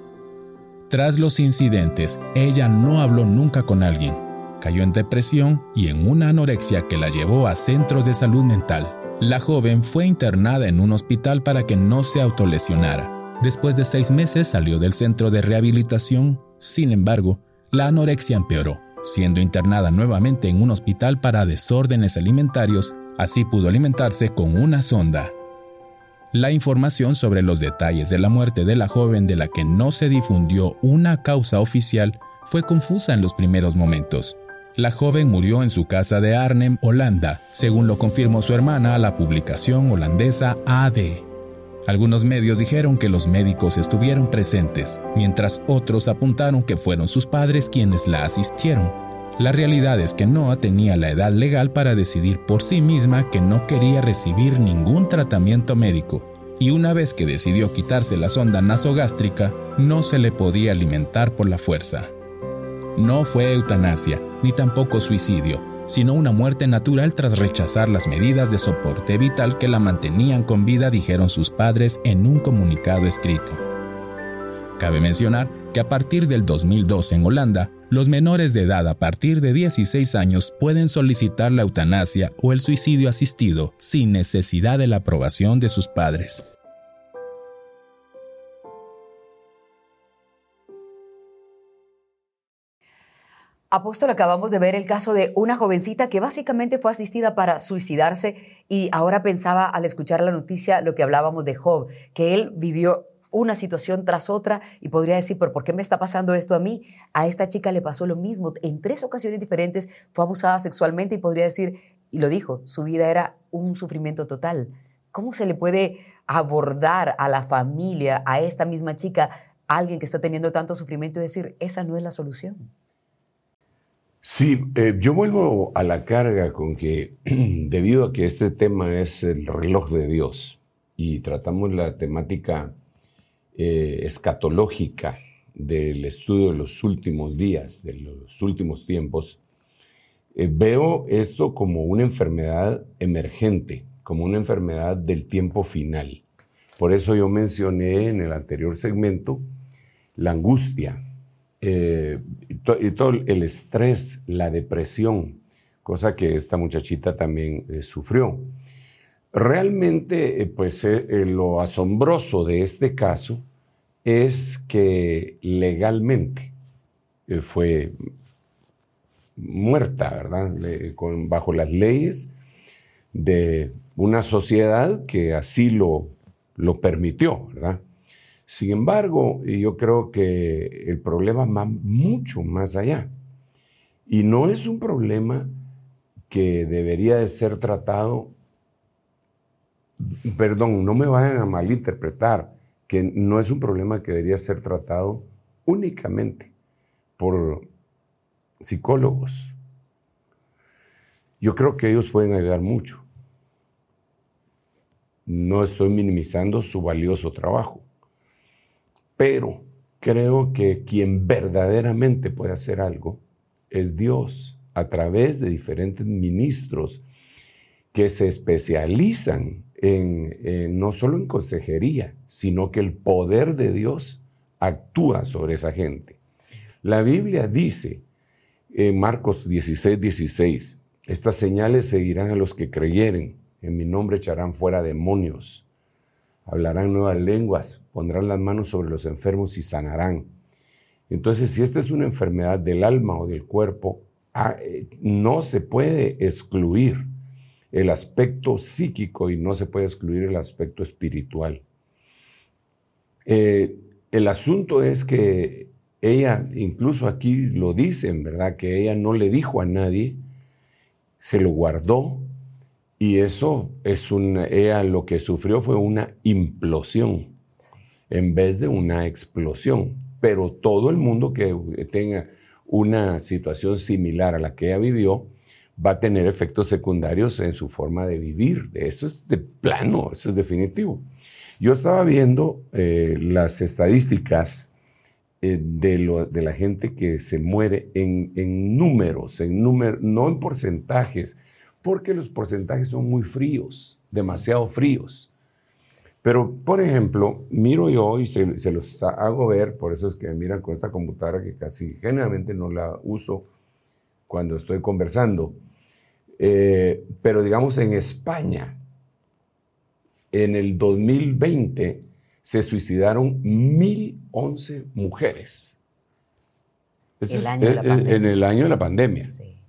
Tras los incidentes, ella no habló nunca con alguien, cayó en depresión y en una anorexia que la llevó a centros de salud mental. La joven fue internada en un hospital para que no se autolesionara. Después de seis meses salió del centro de rehabilitación, sin embargo, la anorexia empeoró, siendo internada nuevamente en un hospital para desórdenes alimentarios, así pudo alimentarse con una sonda. La información sobre los detalles de la muerte de la joven de la que no se difundió una causa oficial fue confusa en los primeros momentos. La joven murió en su casa de Arnhem, Holanda, según lo confirmó su hermana a la publicación holandesa AD. Algunos medios dijeron que los médicos estuvieron presentes, mientras otros apuntaron que fueron sus padres quienes la asistieron. La realidad es que Noah tenía la edad legal para decidir por sí misma que no quería recibir ningún tratamiento médico, y una vez que decidió quitarse la sonda nasogástrica, no se le podía alimentar por la fuerza. No fue eutanasia, ni tampoco suicidio, sino una muerte natural tras rechazar las medidas de soporte vital que la mantenían con vida, dijeron sus padres en un comunicado escrito. Cabe mencionar que a partir del 2002 en Holanda, los menores de edad a partir de 16 años pueden solicitar la eutanasia o el suicidio asistido sin necesidad de la aprobación de sus padres. Apóstol, acabamos de ver el caso de una jovencita que básicamente fue asistida para suicidarse y ahora pensaba al escuchar la noticia lo que hablábamos de Job, que él vivió una situación tras otra y podría decir, ¿por qué me está pasando esto a mí? A esta chica le pasó lo mismo. En tres ocasiones diferentes fue abusada sexualmente y podría decir, y lo dijo, su vida era un sufrimiento total. ¿Cómo se le puede abordar a la familia, a esta misma chica, a alguien que está teniendo tanto sufrimiento y decir, esa no es la solución? Sí, eh, yo vuelvo a la carga con que *clears throat* debido a que este tema es el reloj de Dios y tratamos la temática eh, escatológica del estudio de los últimos días, de los últimos tiempos, eh, veo esto como una enfermedad emergente, como una enfermedad del tiempo final. Por eso yo mencioné en el anterior segmento la angustia, eh, y, todo el estrés, la depresión, cosa que esta muchachita también eh, sufrió. Realmente, eh, pues lo asombroso de este caso es que legalmente fue muerta, ¿verdad? bajo las leyes de una sociedad que así lo, lo permitió, ¿verdad? Sin embargo, yo creo que el problema va mucho más allá. Y no es un problema que debería de ser tratado, perdón, no me vayan a malinterpretar, que no es un problema que debería ser tratado únicamente por psicólogos. Yo creo que ellos pueden ayudar mucho. No estoy minimizando su valioso trabajo. Pero creo que quien verdaderamente puede hacer algo es Dios a través de diferentes ministros que se especializan en, no solo en consejería, sino que el poder de Dios actúa sobre esa gente. La Biblia dice en Marcos 16, 16, estas señales seguirán a los que creyeren, en mi nombre echarán fuera demonios hablarán nuevas lenguas, pondrán las manos sobre los enfermos y sanarán. Entonces, si esta es una enfermedad del alma o del cuerpo, ah, eh, no se puede excluir el aspecto psíquico y no se puede excluir el aspecto espiritual. Eh, el asunto es que ella, incluso aquí lo dicen, ¿verdad? Que ella no le dijo a nadie, se lo guardó y eso es una, ella lo que sufrió fue una implosión en vez de una explosión. Pero todo el mundo que tenga una situación similar a la que ella vivió va a tener efectos secundarios en su forma de vivir. Eso es de plano, eso es definitivo. Yo estaba viendo eh, las estadísticas eh, de, de, la gente que se muere en, en números, en número, no en porcentajes, porque los porcentajes son muy fríos, demasiado fríos. Pero, por ejemplo, miro yo y se, los hago ver, por eso es que me miran con esta computadora que casi generalmente no la uso cuando estoy conversando. Eh, pero digamos en España, en el 2020 se suicidaron 1.011 mujeres. El año de la pandemia. En el año de la pandemia.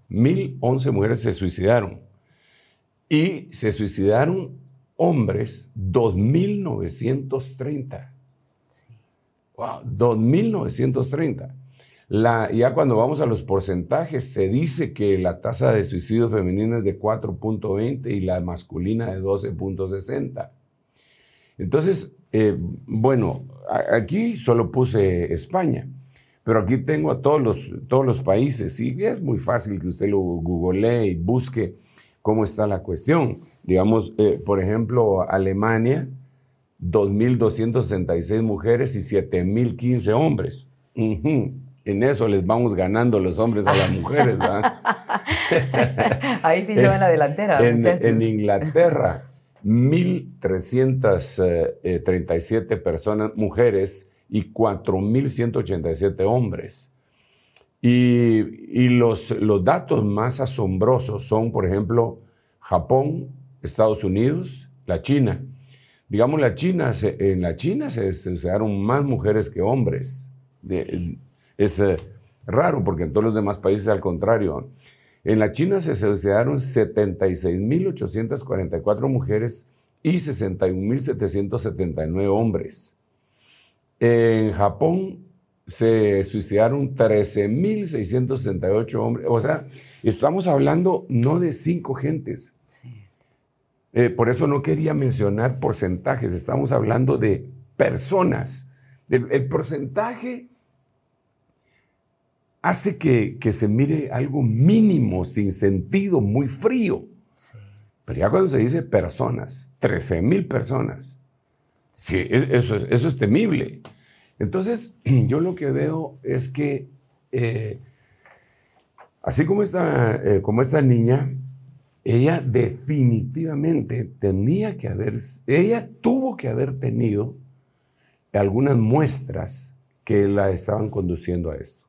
1.011 mujeres se suicidaron. Y se suicidaron hombres 2.930. Sí. Wow, 2.930. La, ya cuando vamos a los porcentajes, se dice que la tasa de suicidio femenino es de 4.20 y la masculina de 12.60. Entonces, eh, bueno, aquí solo puse España, pero aquí tengo a todos los, todos los países y es muy fácil que usted lo googlee y busque cómo está la cuestión. Digamos, eh, por ejemplo, Alemania, 2.266 mujeres y 7.015 hombres. En eso les vamos ganando los hombres a las mujeres. *laughs* Ahí sí llevan la delantera, en, muchachos. En Inglaterra, 1.337 personas, mujeres, y 4.187 hombres. Y, los, los datos más asombrosos son, por ejemplo, Japón, Estados Unidos, la China. Digamos, la China, en la China se suicidaron más mujeres que hombres. Es eh, raro porque en todos los demás países al contrario. En la China se suicidaron 76.844 mujeres y 61.779 hombres. En Japón se suicidaron 13.668 hombres. O sea, estamos hablando no de cinco gentes. Eh, por eso no quería mencionar porcentajes, estamos hablando de personas. El, porcentaje hace que, se mire algo mínimo, sin sentido, muy frío. Pero ya cuando se dice personas, 13 mil personas, sí, eso, eso es temible. Entonces, *clears throat* yo lo que veo es que, eh, así como esta, eh, como esta niña, ella definitivamente tenía que haber, ella tuvo que haber tenido algunas muestras que la estaban conduciendo a esto.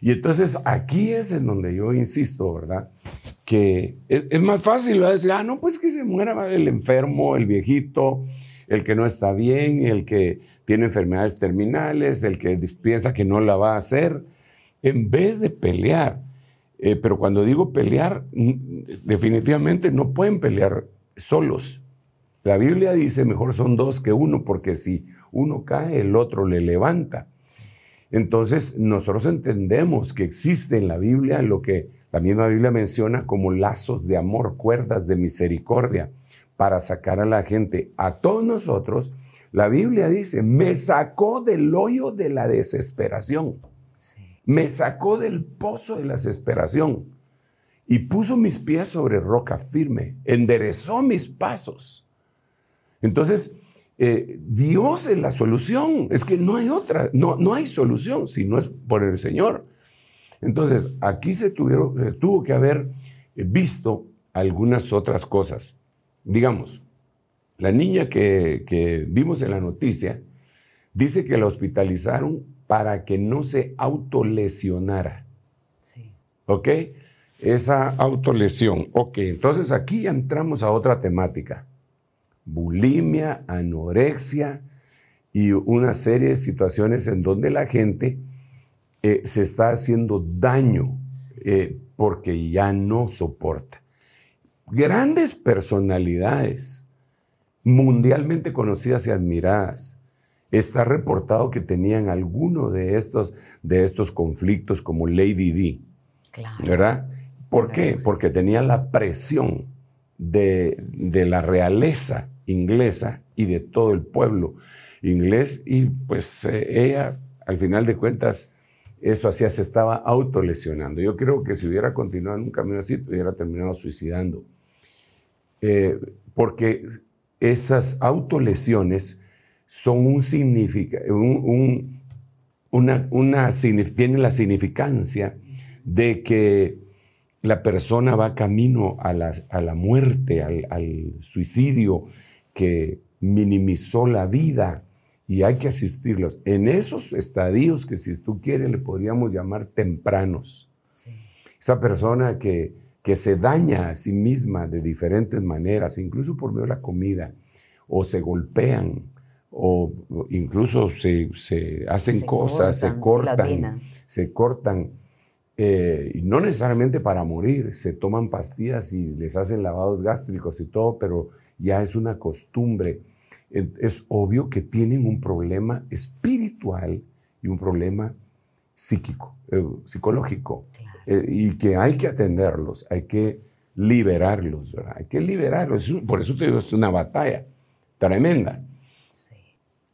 Y entonces aquí es en donde yo insisto, ¿verdad? Que es, más fácil decir, ah, no, pues que se muera el enfermo, el viejito, el que no está bien, el que tiene enfermedades terminales, el que piensa que no la va a hacer, en vez de pelear. Eh, pero cuando digo pelear, definitivamente no pueden pelear solos. La Biblia dice, mejor son dos que uno, porque si uno cae, el otro le levanta. Entonces, nosotros entendemos que existe en la Biblia lo que la misma Biblia menciona como lazos de amor, cuerdas de misericordia para sacar a la gente. A todos nosotros, la Biblia dice, me sacó del hoyo de la desesperación. Me sacó del pozo de la desesperación y puso mis pies sobre roca firme, enderezó mis pasos. Entonces, eh, Dios es la solución. Es que no hay otra, no, no hay solución si no es por el Señor. Entonces, aquí se tuvieron, tuvo que haber visto algunas otras cosas. Digamos, la niña que, que vimos en la noticia dice que la hospitalizaron para que no se autolesionara. Sí. ¿Ok? Esa autolesión. Ok, entonces aquí entramos a otra temática bulimia, anorexia y una serie de situaciones en donde la gente eh, se está haciendo daño eh, porque ya no soporta. Grandes personalidades mundialmente conocidas y admiradas. Está reportado que tenían alguno de estos, de estos conflictos como Lady D. ¿Verdad? ¿Por qué? Porque tenían la presión de, de la realeza inglesa y de todo el pueblo inglés y pues eh, ella al final de cuentas eso hacía, se estaba autolesionando. Yo creo que si hubiera continuado en un camino así, hubiera terminado suicidando. Eh, porque esas autolesiones son un significa, un, una, una, tienen la significancia de que la persona va camino a la, a la muerte, al, al suicidio, que minimizó la vida y hay que asistirlos en esos estadios que si tú quieres le podríamos llamar tempranos. Esa persona que, que se daña a sí misma de diferentes maneras, incluso por medio de la comida, o se golpean, o incluso se, hacen cosas, se cortan, se cortan. Eh, no necesariamente para morir, se toman pastillas y les hacen lavados gástricos y todo, pero ya es una costumbre. Es obvio que tienen un problema espiritual y un problema psíquico, eh, psicológico, eh, y que hay que atenderlos, hay que liberarlos, hay que liberarlos. Por eso te digo, es una batalla tremenda.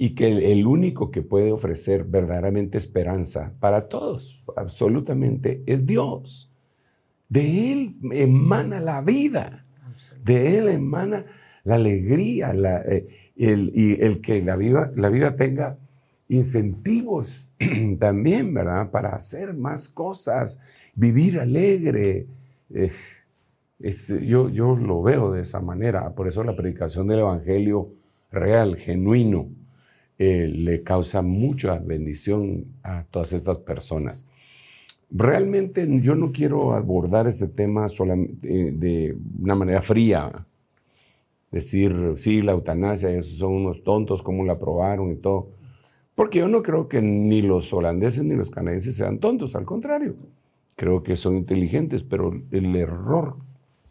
Y que el único que puede ofrecer verdaderamente esperanza para todos, absolutamente, es Dios. De Él emana la vida. De Él emana la alegría eh, el, y el que la vida, la vida tenga incentivos *clears throat* también, ¿verdad? Para hacer más cosas, vivir alegre. yo, yo lo veo de esa manera. Por eso la predicación del Evangelio real, genuino, eh, le causa mucha bendición a todas estas personas. Realmente yo no quiero abordar este tema solamente eh, de una manera fría, decir, sí, la eutanasia, esos son unos tontos, cómo la aprobaron y todo. Porque yo no creo que ni los holandeses ni los canadienses sean tontos, al contrario, creo que son inteligentes, pero el error,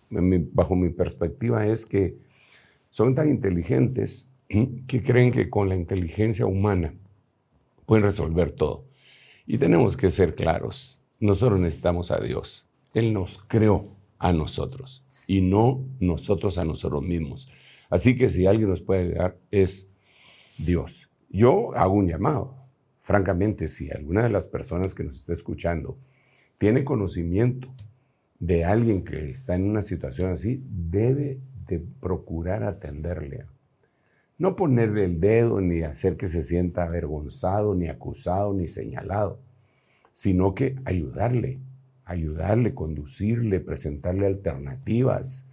bajo mi perspectiva, es que son tan inteligentes que creen que con la inteligencia humana pueden resolver todo. Y tenemos que ser claros, nosotros necesitamos a Dios. Él nos creó a nosotros y no nosotros a nosotros mismos. Así que si alguien nos puede ayudar es Dios. Yo hago un llamado. Francamente, si alguna de las personas que nos está escuchando tiene conocimiento de alguien que está en una situación así, debe de procurar atenderle. No ponerle el dedo ni hacer que se sienta avergonzado, ni acusado, ni señalado, sino que ayudarle, ayudarle, conducirle, presentarle alternativas,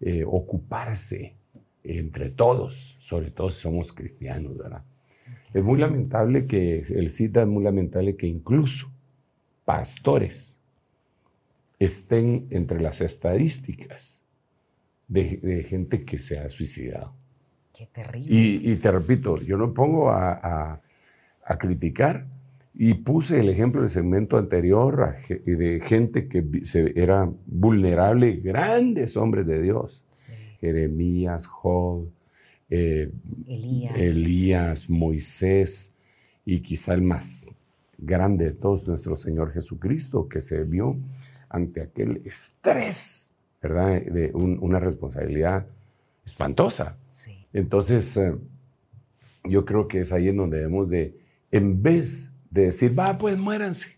eh, ocuparse entre todos, sobre todo si somos cristianos, ¿verdad? Es muy lamentable que, el cita es muy lamentable que incluso pastores estén entre las estadísticas de, gente que se ha suicidado. Qué terrible. Y, te repito, yo no pongo a, criticar y puse el ejemplo del segmento anterior de gente que se, era vulnerable, grandes hombres de Dios. Jeremías, Job, eh, Elías. Elías, Moisés y quizá el más grande de todos, nuestro Señor Jesucristo, que se vio ante aquel estrés, ¿verdad? De una responsabilidad espantosa. Sí. Entonces, eh, yo creo que es ahí en donde debemos de, en vez de decir, va, pues muéranse.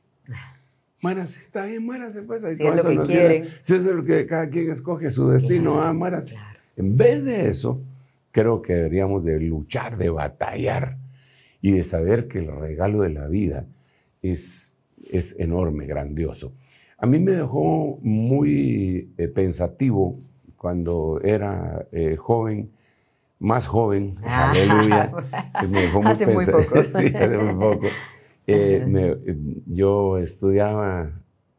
Muéranse, está bien, muéranse, pues. Si es lo que quieren. Si es lo que cada quien escoge su destino, ah, muéranse. En vez de eso, creo que deberíamos de luchar, de batallar y de saber que el regalo de la vida es, es enorme, grandioso. A mí me dejó muy eh, pensativo cuando era eh, joven, más joven, *laughs* ah, aleluya. Me dejó hace muy poco. *laughs* sí, hace muy poco. Eh, yo estudiaba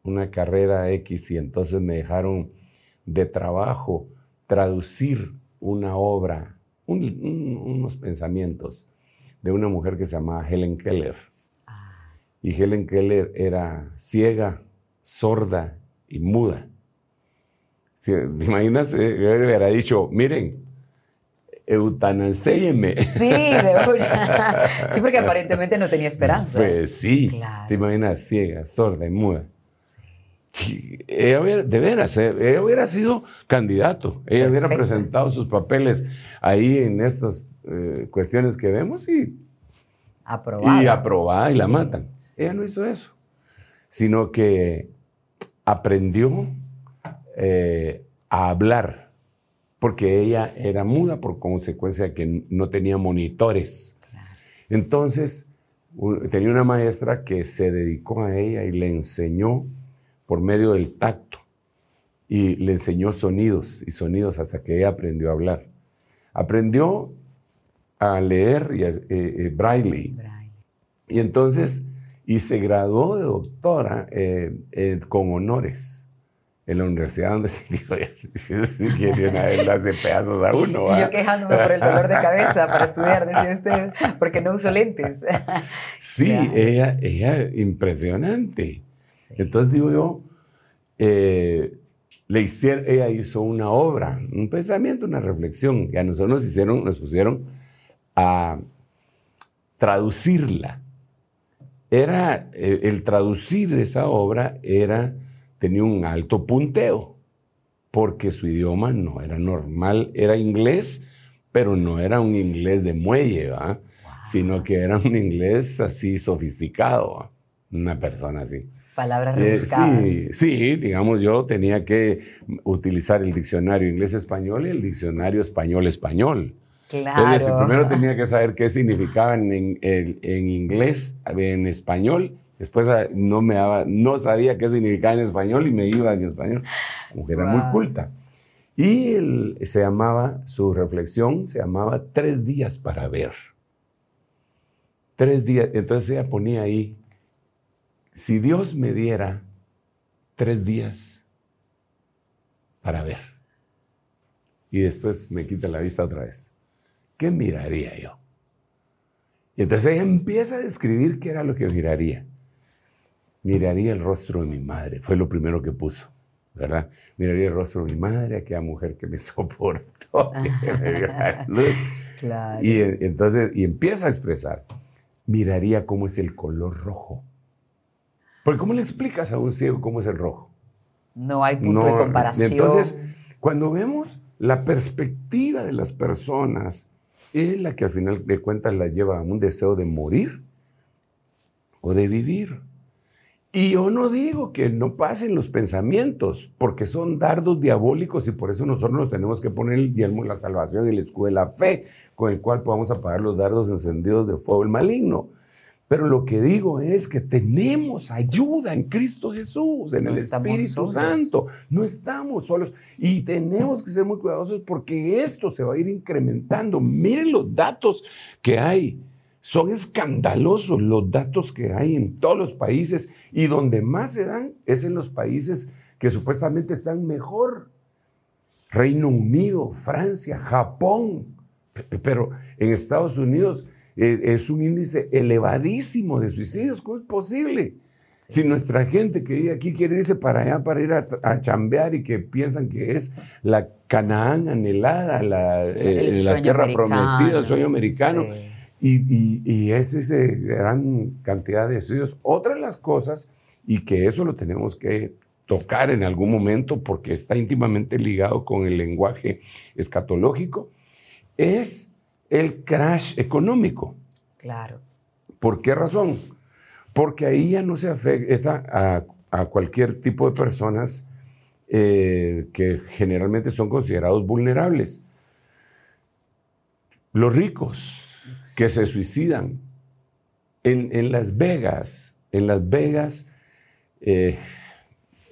una carrera X y entonces me dejaron de trabajo traducir una obra unos pensamientos de una mujer que se llamaba Helen Keller. Ah. Y Helen Keller era ciega, sorda y muda. ¿Te imaginas? Eh, hubiera dicho, miren, eutanaséyeme. Sí, de Sí, porque aparentemente no tenía esperanza. Pues sí. ¿Te imaginas? Ciega, sorda y muda ella hubiera, de veras, eh, ella hubiera sido candidato, ella hubiera presentado sus papeles ahí en estas eh, cuestiones que vemos y aprobada, y, aprobada, y la matan. Ella no hizo eso, sino que aprendió eh, a hablar, porque ella era muda por consecuencia de que no tenía monitores. Entonces, tenía una maestra que se dedicó a ella y le enseñó por medio del tacto y le enseñó sonidos y sonidos hasta que ella aprendió a hablar. Aprendió a leer y eh, eh, braille. Y entonces, y se graduó de doctora eh, con honores en la universidad donde se dijo, *laughs* que una vez las de pedazos a uno. Y yo quejándome por el dolor de cabeza para estudiar, decía usted, porque no uso lentes. Sí, ella, ella, impresionante. Entonces digo yo, eh, le hicieron, ella hizo una obra, un pensamiento, una reflexión, y a nosotros nos hicieron, nos pusieron a traducirla. Era, el, el traducir esa obra era, tenía un alto punteo, porque su idioma no era normal, era inglés, pero no era un inglés de muelle, ¿va? sino que era un inglés así sofisticado, una persona así. Palabras eh, rebuscadas. sí, sí, digamos, yo tenía que utilizar el diccionario inglés-español y el diccionario español-español. Claro. Entonces, primero *laughs* tenía que saber qué significaban en, en, inglés, en español. Después ah, no, me daba, no sabía qué significaba en español y me iba en español. Mujer era muy culta. Y él, se llamaba, su reflexión se llamaba Tres días para ver. Tres días. Entonces ella ponía ahí si Dios me diera tres días para ver y después me quita la vista otra vez, ¿qué miraría yo? Y entonces ella empieza a describir qué era lo que miraría. Miraría el rostro de mi madre, fue lo primero que puso, ¿verdad? Miraría el rostro de mi madre, aquella mujer que me *laughs* soportó, Y entonces, y empieza a expresar, miraría cómo es el color rojo porque ¿cómo le explicas a un ciego cómo es el rojo? No hay punto de comparación. Entonces, cuando vemos la perspectiva de las personas, es la que al final de cuentas la lleva a un deseo de morir o de vivir. Y yo no digo que no pasen los pensamientos, porque son dardos diabólicos y por eso nosotros nos tenemos que poner el yelmo de la salvación y el escudo de la fe, con el cual podamos apagar los dardos encendidos de fuego el maligno. Pero lo que digo es que tenemos ayuda en Cristo Jesús, en el Espíritu Santo. No estamos solos y tenemos que ser muy cuidadosos porque esto se va a ir incrementando. Miren los datos que hay son escandalosos los datos que hay en todos los países y donde más se dan es en los países que supuestamente están mejor. Reino Unido, Francia, Japón, pero en Estados Unidos eh, es un índice elevadísimo de suicidios. ¿Cómo es posible? Si nuestra gente que vive aquí quiere irse para allá para ir a, chambear y que piensan que es la Canaán anhelada, la, eh, la tierra prometida, el sueño americano. Y, y, es esa gran cantidad de estudios. Otra de las cosas, y que eso lo tenemos que tocar en algún momento porque está íntimamente ligado con el lenguaje escatológico, es el crash económico. Claro. ¿Por qué razón? Porque ahí ya no se afecta a, cualquier tipo de personas eh, que generalmente son considerados vulnerables. Los ricos, que se suicidan. En, Las Vegas, en Las Vegas eh,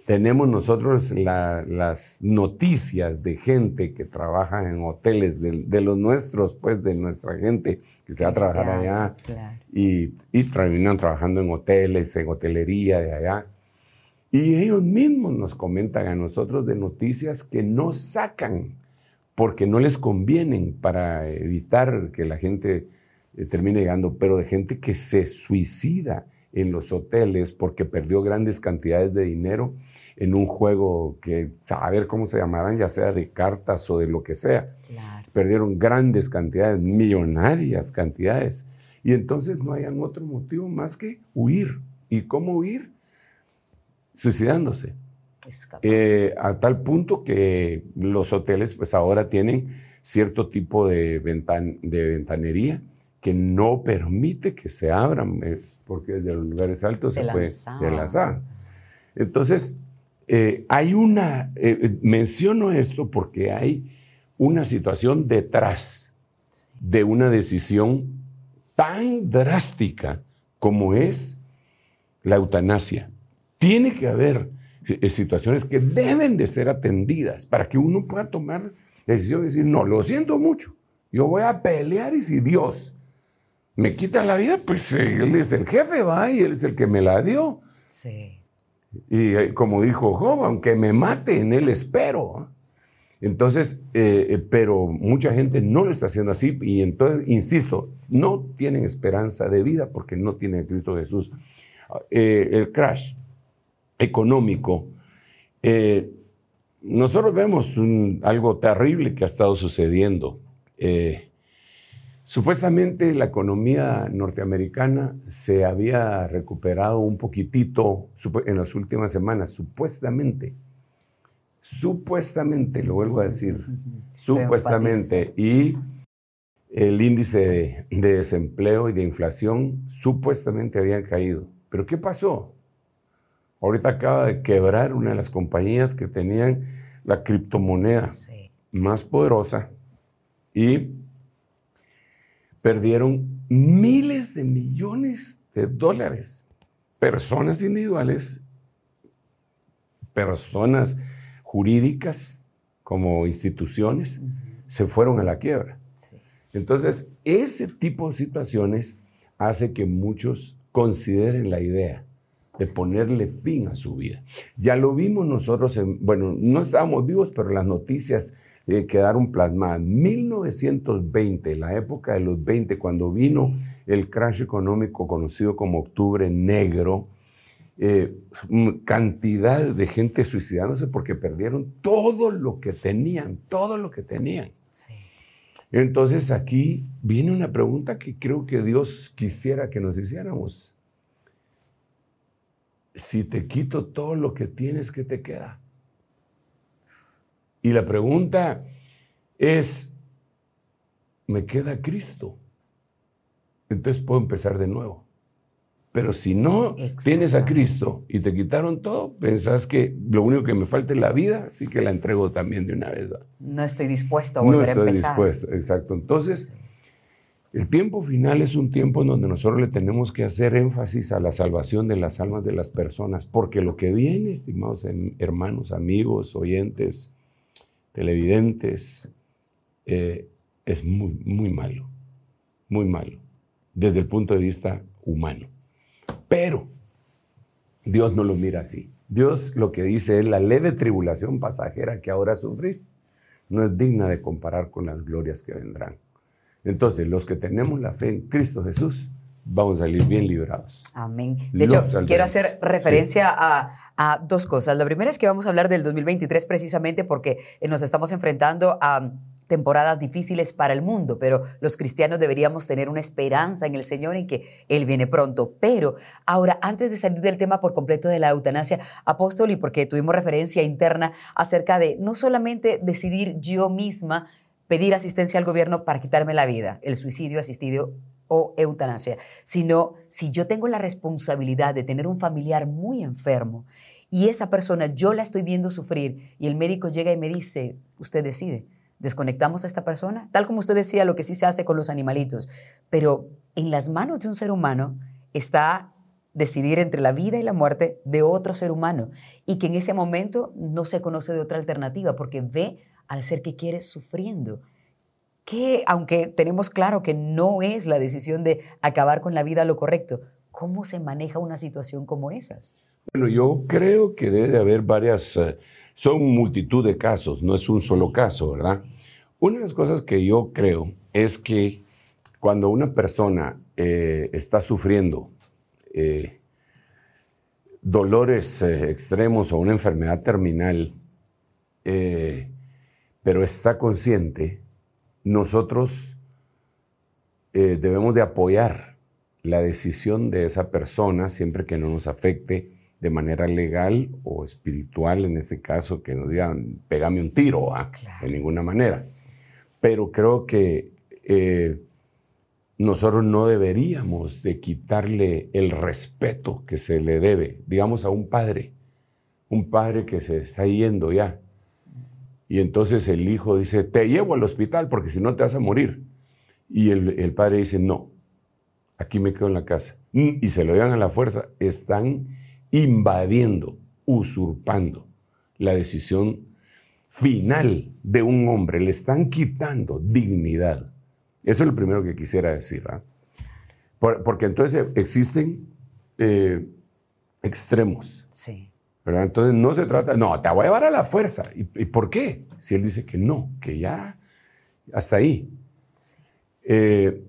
tenemos nosotros las noticias de gente que trabaja en hoteles, de, los nuestros, pues de nuestra gente que se va a trabajar allá y, y terminan trabajando en hoteles, en hotelería de allá. Y ellos mismos nos comentan a nosotros de noticias que no sacan porque no les convienen para evitar que la gente eh, termine llegando, pero de gente que se suicida en los hoteles porque perdió grandes cantidades de dinero en un juego que, a ver cómo se llamarán, ya sea de cartas o de lo que sea. Perdieron grandes cantidades, millonarias cantidades. Y entonces no hayan otro motivo más que huir. ¿Y cómo huir? Suicidándose. Eh, a tal punto que los hoteles pues ahora tienen cierto tipo de, de ventanería que no permite que se abran, eh, porque desde los lugares altos se, puede lanzar. Entonces, eh, hay una, menciono esto porque hay una situación detrás de una decisión tan drástica como es la eutanasia. Tiene que haber eh, situaciones que deben de ser atendidas para que uno pueda tomar la decisión de decir, no, lo siento mucho, yo voy a pelear y si Dios me quita la vida, pues eh, Él es el jefe, va, y Él es el que me la dio. Sí. Y eh, como dijo Job, aunque me mate, en Él espero. Entonces, pero mucha gente no lo está haciendo así y entonces, insisto, no tienen esperanza de vida porque no tienen Cristo Jesús. el crash económico, eh, nosotros vemos algo terrible que ha estado sucediendo. Eh, supuestamente la economía norteamericana se había recuperado un poquitito en las últimas semanas, supuestamente. Supuestamente, lo vuelvo a decir, supuestamente. Y el índice de desempleo y de inflación supuestamente habían caído. Pero ¿qué pasó? Ahorita acaba de quebrar una de las compañías que tenían la criptomoneda más poderosa y perdieron miles de millones de dólares. Personas individuales, personas jurídicas como instituciones, se fueron a la quiebra. Entonces, ese tipo de situaciones hace que muchos consideren la idea de ponerle fin a su vida. Ya lo vimos nosotros, en, bueno, no estábamos vivos, pero las noticias eh, quedaron plasmadas. 1920, la época de los 20, cuando vino el crash económico conocido como Octubre Negro, eh, cantidad de gente suicidándose porque perdieron todo lo que tenían, todo lo que tenían. Entonces aquí viene una pregunta que creo que Dios quisiera que nos hiciéramos si te quito todo lo que tienes, ¿qué te queda? Y la pregunta es, ¿me queda Cristo? Entonces puedo empezar de nuevo. Pero si no tienes a Cristo y te quitaron todo, pensás que lo único que me falta es la vida, así que la entrego también de una vez. No estoy dispuesto a volver a empezar. No estoy dispuesto, exacto. Entonces, el tiempo final es un tiempo en donde nosotros le tenemos que hacer énfasis a la salvación de las almas de las personas, porque lo que viene, estimados hermanos, amigos, oyentes, televidentes, eh, es muy, muy malo, muy malo, desde el punto de vista humano. Pero Dios no lo mira así. Dios lo que dice es la leve tribulación pasajera que ahora sufrís no es digna de comparar con las glorias que vendrán. Entonces, los que tenemos la fe en Cristo Jesús, vamos a salir bien librados. Amén. De hecho, quiero hacer referencia a, a, dos cosas. La primera es que vamos a hablar del 2023 precisamente porque nos estamos enfrentando a temporadas difíciles para el mundo, pero los cristianos deberíamos tener una esperanza en el Señor en que Él viene pronto. Pero ahora, antes de salir del tema por completo de la eutanasia, apóstol, y porque tuvimos referencia interna acerca de no solamente decidir yo misma pedir asistencia al gobierno para quitarme la vida, el suicidio asistido o eutanasia, sino si yo tengo la responsabilidad de tener un familiar muy enfermo y esa persona yo la estoy viendo sufrir y el médico llega y me dice, usted decide, desconectamos a esta persona, tal como usted decía, lo que sí se hace con los animalitos, pero en las manos de un ser humano está decidir entre la vida y la muerte de otro ser humano y que en ese momento no se conoce de otra alternativa porque ve al ser que quiere sufriendo. Que, aunque tenemos claro que no es la decisión de acabar con la vida lo correcto, ¿cómo se maneja una situación como esas? Bueno, yo creo que debe haber varias, eh, son multitud de casos, no es un solo caso, ¿verdad? Una de las cosas que yo creo es que cuando una persona eh, está sufriendo eh, dolores extremos o una enfermedad terminal, pero está consciente, nosotros eh, debemos de apoyar la decisión de esa persona siempre que no nos afecte de manera legal o espiritual, en este caso, que nos digan, pégame un tiro, ¿ah? de ninguna manera. Pero creo que eh, nosotros no deberíamos de quitarle el respeto que se le debe, digamos, a un padre, un padre que se está yendo ya, y entonces el hijo dice, te llevo al hospital porque si no te vas a morir. Y el, padre dice, no, aquí me quedo en la casa. Y se lo llevan a la fuerza. Están invadiendo, usurpando la decisión final de un hombre. Le están quitando dignidad. Eso es lo primero que quisiera decir. ¿ah? porque entonces existen eh, extremos. Sí. Entonces no se trata, no, te voy a llevar a la fuerza. ¿Y, por qué? Si él dice que no, que ya, hasta ahí. Eh,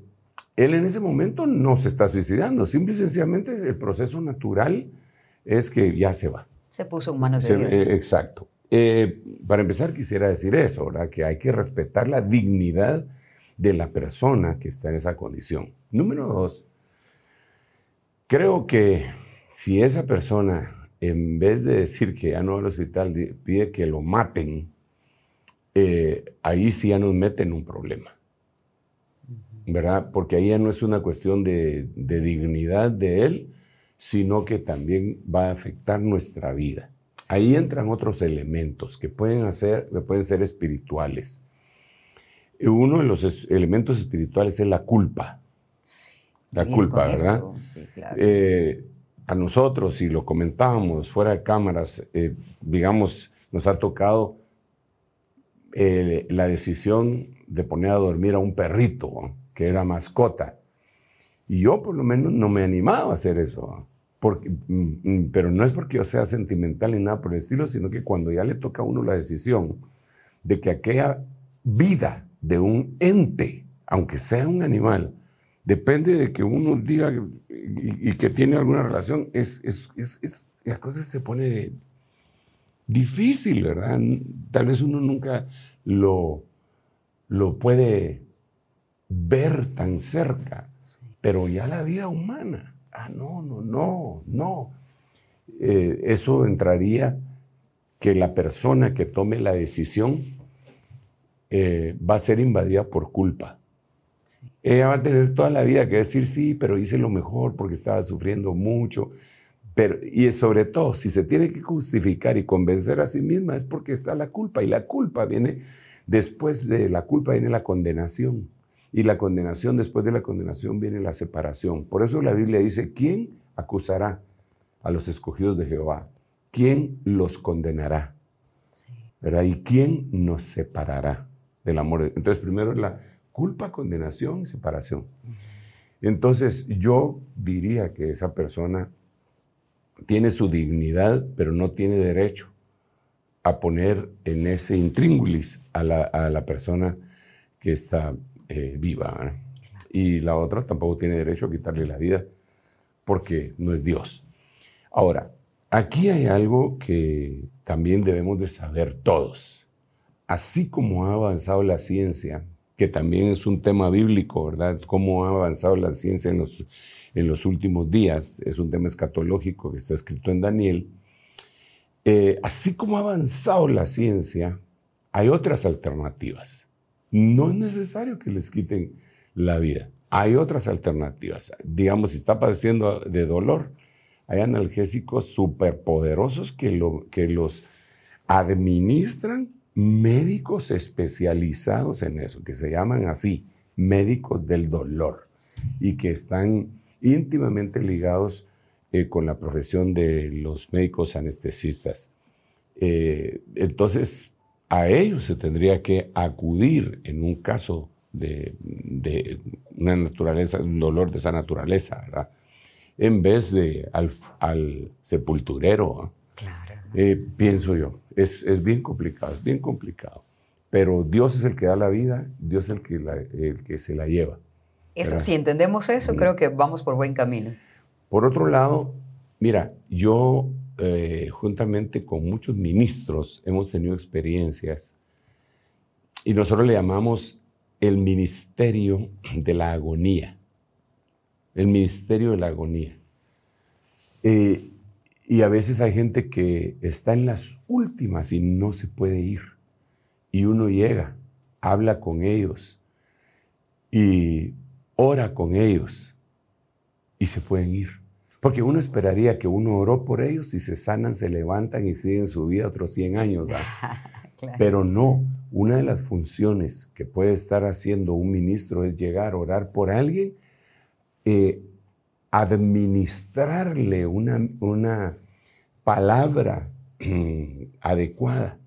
él en ese momento no se está suicidando, simple y sencillamente el proceso natural es que ya se va. Se puso en manos de Dios. Eh, exacto. Eh, para empezar quisiera decir eso, ¿verdad? Que hay que respetar la dignidad de la persona que está en esa condición. Número dos, creo que si esa persona en vez de decir que ya no va al hospital, pide que lo maten, eh, ahí sí ya nos mete en un problema. ¿Verdad? Porque ahí ya no es una cuestión de, dignidad de él, sino que también va a afectar nuestra vida. Ahí entran otros elementos que pueden, hacer, pueden ser espirituales. Uno de los elementos espirituales es la culpa. la culpa, ¿verdad? Sí, claro. Eh, a nosotros, y lo comentábamos fuera de cámaras, eh, digamos, nos ha tocado eh, la decisión de poner a dormir a un perrito, que era mascota. Y yo por lo menos no me he animado a hacer eso. Porque, mm, mm, pero no es porque yo sea sentimental ni nada por el estilo, sino que cuando ya le toca a uno la decisión de que aquella vida de un ente, aunque sea un animal, depende de que uno diga y, que tiene alguna relación, es, es, es, la cosa se pone difícil, ¿verdad? Tal vez uno nunca lo, lo puede ver tan cerca, pero ya la vida humana, ah, no, no, no, no. Eh, eso entraría que la persona que tome la decisión eh, va a ser invadida por culpa Ella va a tener toda la vida que decir sí, pero hice lo mejor porque estaba sufriendo mucho. Pero, y sobre todo, si se tiene que justificar y convencer a sí misma es porque está la culpa. Y la culpa viene, después de la culpa viene la condenación. Y la condenación, después de la condenación viene la separación. Por eso la Biblia dice, ¿quién acusará a los escogidos de Jehová? ¿Quién los condenará? ¿Verdad? ¿Y quién nos separará del amor? Entonces, primero la culpa, condenación y separación. Entonces, yo diría que esa persona tiene su dignidad, pero no tiene derecho a poner en ese intríngulis a la, persona que está eh, viva. Y la otra tampoco tiene derecho a quitarle la vida porque no es Dios. Ahora, aquí hay algo que también debemos de saber todos. Así como ha avanzado la ciencia, que también es un tema bíblico, ¿verdad? Cómo ha avanzado la ciencia en los en los últimos días, es un tema escatológico que está escrito en Daniel, eh, así como ha avanzado la ciencia, hay otras alternativas. No es necesario que les quiten la vida. Hay otras alternativas. Digamos, si está padeciendo de dolor, hay analgésicos superpoderosos que, lo, que los administran médicos especializados en eso, que se llaman así, médicos del dolor, y que están íntimamente ligados eh, con la profesión de los médicos anestesistas. Eh, entonces, a ellos se tendría que acudir en un caso de, una naturaleza, un dolor de esa naturaleza, ¿verdad? En vez de al, sepulturero. Claro. Eh, pienso yo, es, bien complicado, es bien complicado. Pero Dios es el que da la vida, Dios es el que, el que se la lleva. Eso, si entendemos eso, creo que vamos por buen camino. Por otro lado, mira, yo eh, juntamente con muchos ministros hemos tenido experiencias y nosotros le llamamos el ministerio de la agonía. El ministerio de la agonía. Eh, y a veces hay gente que está en las últimas y no se puede ir. Y uno llega, habla con ellos y ora con ellos y se pueden ir. Porque uno esperaría que uno oró por ellos y se sanan, se levantan y siguen su vida otros 100 años. *laughs* Pero no, una de las funciones que puede estar haciendo un ministro es llegar a orar por alguien, eh, administrarle una, una palabra mm, adecuada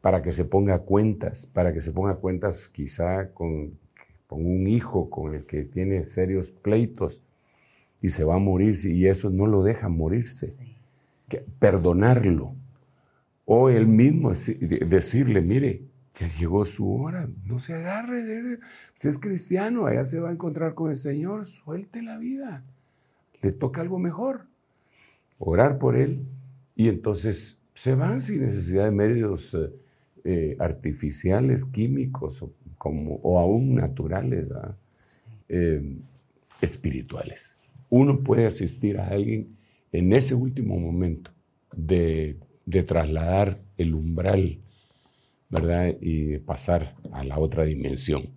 para que se ponga cuentas, para que se ponga cuentas quizá con con un hijo con el que tiene serios pleitos y se va a morir y eso no lo deja morirse. Que, perdonarlo. O él mismo decirle, mire, ya llegó su hora, no se agarre, usted es cristiano, allá se va a encontrar con el Señor, suelte la vida, le toca algo mejor. Orar por él y entonces se van sin necesidad de medios eh, eh, artificiales, químicos o como, o aún naturales, eh, espirituales. Uno puede asistir a alguien en ese último momento de, de trasladar el umbral, ¿verdad? Y de pasar a la otra dimensión.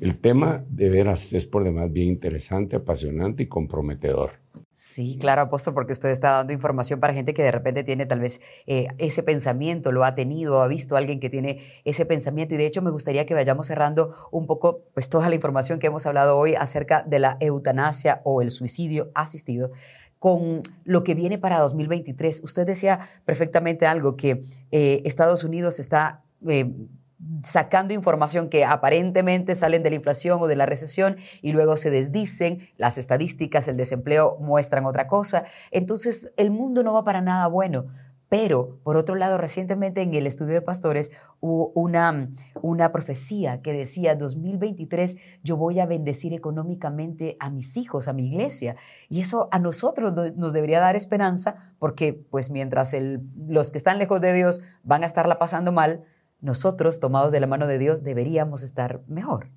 El tema de veras es por demás bien interesante, apasionante y comprometedor. Sí, claro, apóstol, porque usted está dando información para gente que de repente tiene tal vez eh, ese pensamiento, lo ha tenido, ha visto a alguien que tiene ese pensamiento. Y de hecho me gustaría que vayamos cerrando un poco pues toda la información que hemos hablado hoy acerca de la eutanasia o el suicidio asistido con lo que viene para 2023. Usted decía perfectamente algo, que eh, Estados Unidos está eh, sacando información que aparentemente salen de la inflación o de la recesión y luego se desdicen, las estadísticas, el desempleo muestran otra cosa. Entonces, el mundo no va para nada bueno. Pero, por otro lado, recientemente en el estudio de pastores hubo una, una profecía que decía, 2023 yo voy a bendecir económicamente a mis hijos, a mi iglesia. Y eso a nosotros nos debería dar esperanza porque, pues, mientras los que están lejos de Dios van a estarla pasando mal, nosotros, tomados de la mano de Dios, deberíamos estar mejor.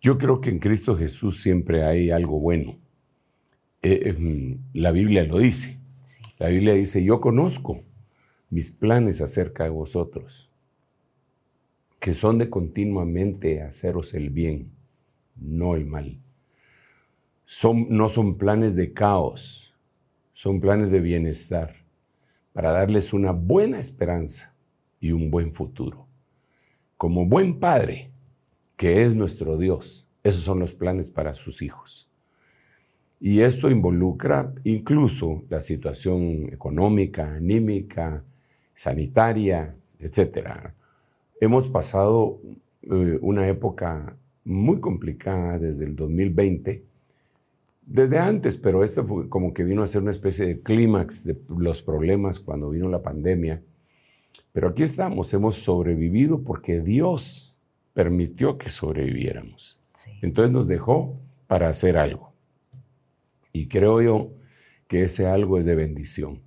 Yo creo que en Cristo Jesús siempre hay algo bueno. Eh, em, la Biblia lo dice. La Biblia dice, yo conozco mis planes acerca de vosotros, que son de continuamente haceros el bien, no el mal. Son, no son planes de caos, son planes de bienestar para darles una buena esperanza y un buen futuro. Como buen padre, que es nuestro Dios, esos son los planes para sus hijos. Y esto involucra incluso la situación económica, anímica, sanitaria, etc. Hemos pasado eh, una época muy complicada desde el 2020, desde antes, pero esto fue como que vino a ser una especie de clímax de los problemas cuando vino la pandemia. Pero aquí estamos, hemos sobrevivido porque Dios permitió que sobreviviéramos. Entonces nos dejó para hacer algo. Y creo yo que ese algo es de bendición.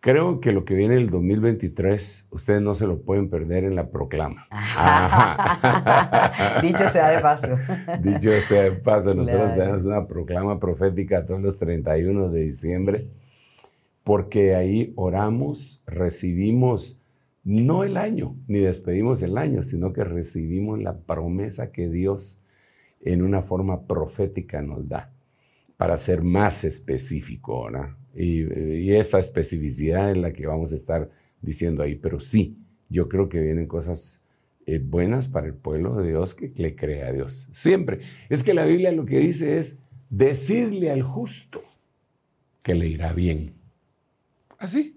Creo que lo que viene el 2023, ustedes no se lo pueden perder en la proclama. *laughs* Dicho sea de paso. *laughs* Dicho sea de paso, nosotros tenemos una proclama profética todos los 31 de diciembre, porque ahí oramos, recibimos no el año, ni despedimos el año, sino que recibimos la promesa que Dios en una forma profética nos da para ser más específico, ¿verdad? Y, esa especificidad es la que vamos a estar diciendo ahí. Pero sí, yo creo que vienen cosas eh, buenas para el pueblo de Dios que le cree a Dios. Siempre. Es que la Biblia lo que dice es decirle al justo que le irá bien. Así.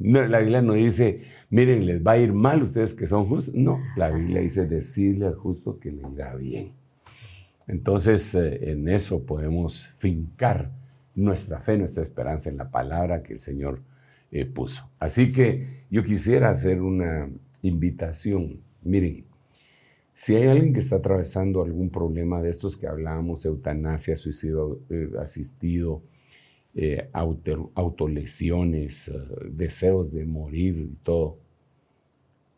la Biblia no dice, miren, les va a ir mal ustedes que son justos. No, la Biblia dice decirle al justo que le irá bien. Entonces, eh, en eso podemos fincar nuestra fe, nuestra esperanza en la palabra que el Señor eh, puso. Así que yo quisiera hacer una invitación. Miren, si hay alguien que está atravesando algún problema de estos que hablábamos, eutanasia, suicidio eh, asistido, autolesiones, deseos de morir y todo,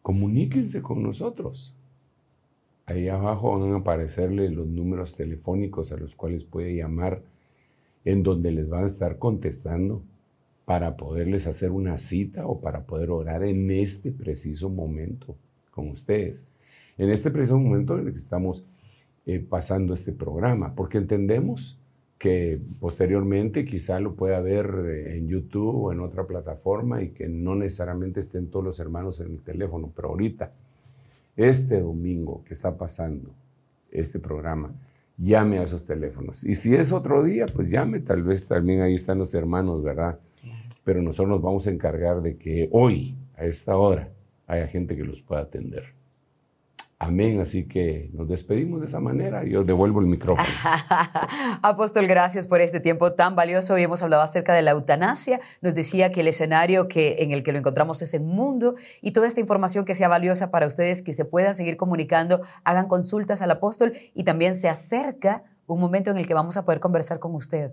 comuníquense con nosotros. Ahí abajo van a aparecerle los números telefónicos a los cuales puede llamar, en donde les van a estar contestando para poderles hacer una cita o para poder orar en este preciso momento con ustedes. En este preciso momento en el que estamos eh, pasando este programa, porque entendemos que posteriormente quizá lo pueda ver eh, en YouTube o en otra plataforma y que no necesariamente estén todos los hermanos en el teléfono, pero ahorita este domingo que está pasando este programa, llame a esos teléfonos. Y si es otro día, pues llame, tal vez también ahí están los hermanos, ¿verdad? Pero nosotros nos vamos a encargar de que hoy, a esta hora, haya gente que los pueda atender. Amén. Así que nos despedimos de esa manera. Yo devuelvo el micrófono. *laughs* Apóstol, gracias por este tiempo tan valioso. Hoy hemos hablado acerca de la eutanasia. Nos decía que el escenario que, en el que lo encontramos es el mundo y toda esta información que sea valiosa para ustedes, que se puedan seguir comunicando, hagan consultas al apóstol y también se acerca un momento en el que vamos a poder conversar con usted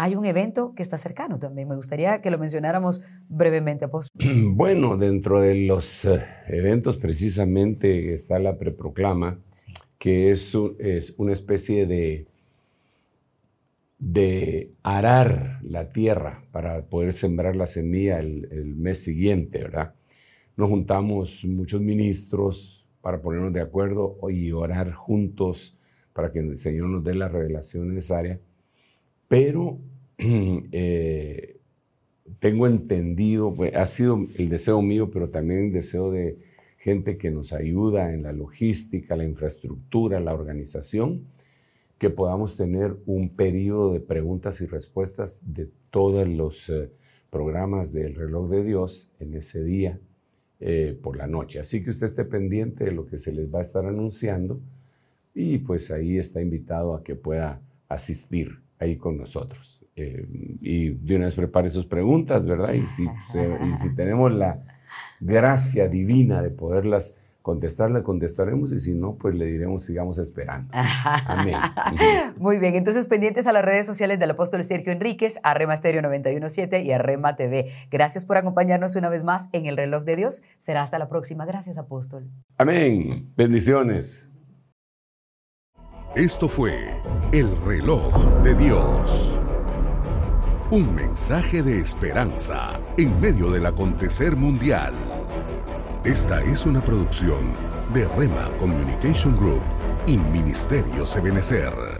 hay un evento que está cercano también. Me gustaría que lo mencionáramos brevemente, apóstol. *clears throat* Bueno, dentro de los eh, eventos precisamente está la preproclama, que es, es, una especie de, de arar la tierra para poder sembrar la semilla el, el mes siguiente, ¿verdad? Nos juntamos muchos ministros para ponernos de acuerdo y orar juntos para que el Señor nos dé la revelación necesaria pero *clears throat* eh, tengo entendido, pues, ha sido el deseo mío, pero también el deseo de gente que nos ayuda en la logística, la infraestructura, la organización, que podamos tener un periodo de preguntas y respuestas de todos los eh, programas del reloj de Dios en ese día eh, por la noche. Así que usted esté pendiente de lo que se les va a estar anunciando y pues ahí está invitado a que pueda asistir ahí con nosotros. Eh, y de una vez prepare sus preguntas, ¿verdad? Y si, y si tenemos la gracia divina de poderlas contestar, le contestaremos y si no, pues le diremos sigamos esperando. Amén. *laughs* Muy bien, entonces pendientes a las redes sociales del apóstol Sergio Enríquez, Arrema Stereo 917 y Arrema TV. Gracias por acompañarnos una vez más en el reloj de Dios. Será hasta la próxima. Gracias, apóstol. Amén. Bendiciones. Esto fue El reloj de Dios. Un mensaje de esperanza en medio del acontecer mundial. Esta es una producción de Rema Communication Group y Ministerio Ebenecer.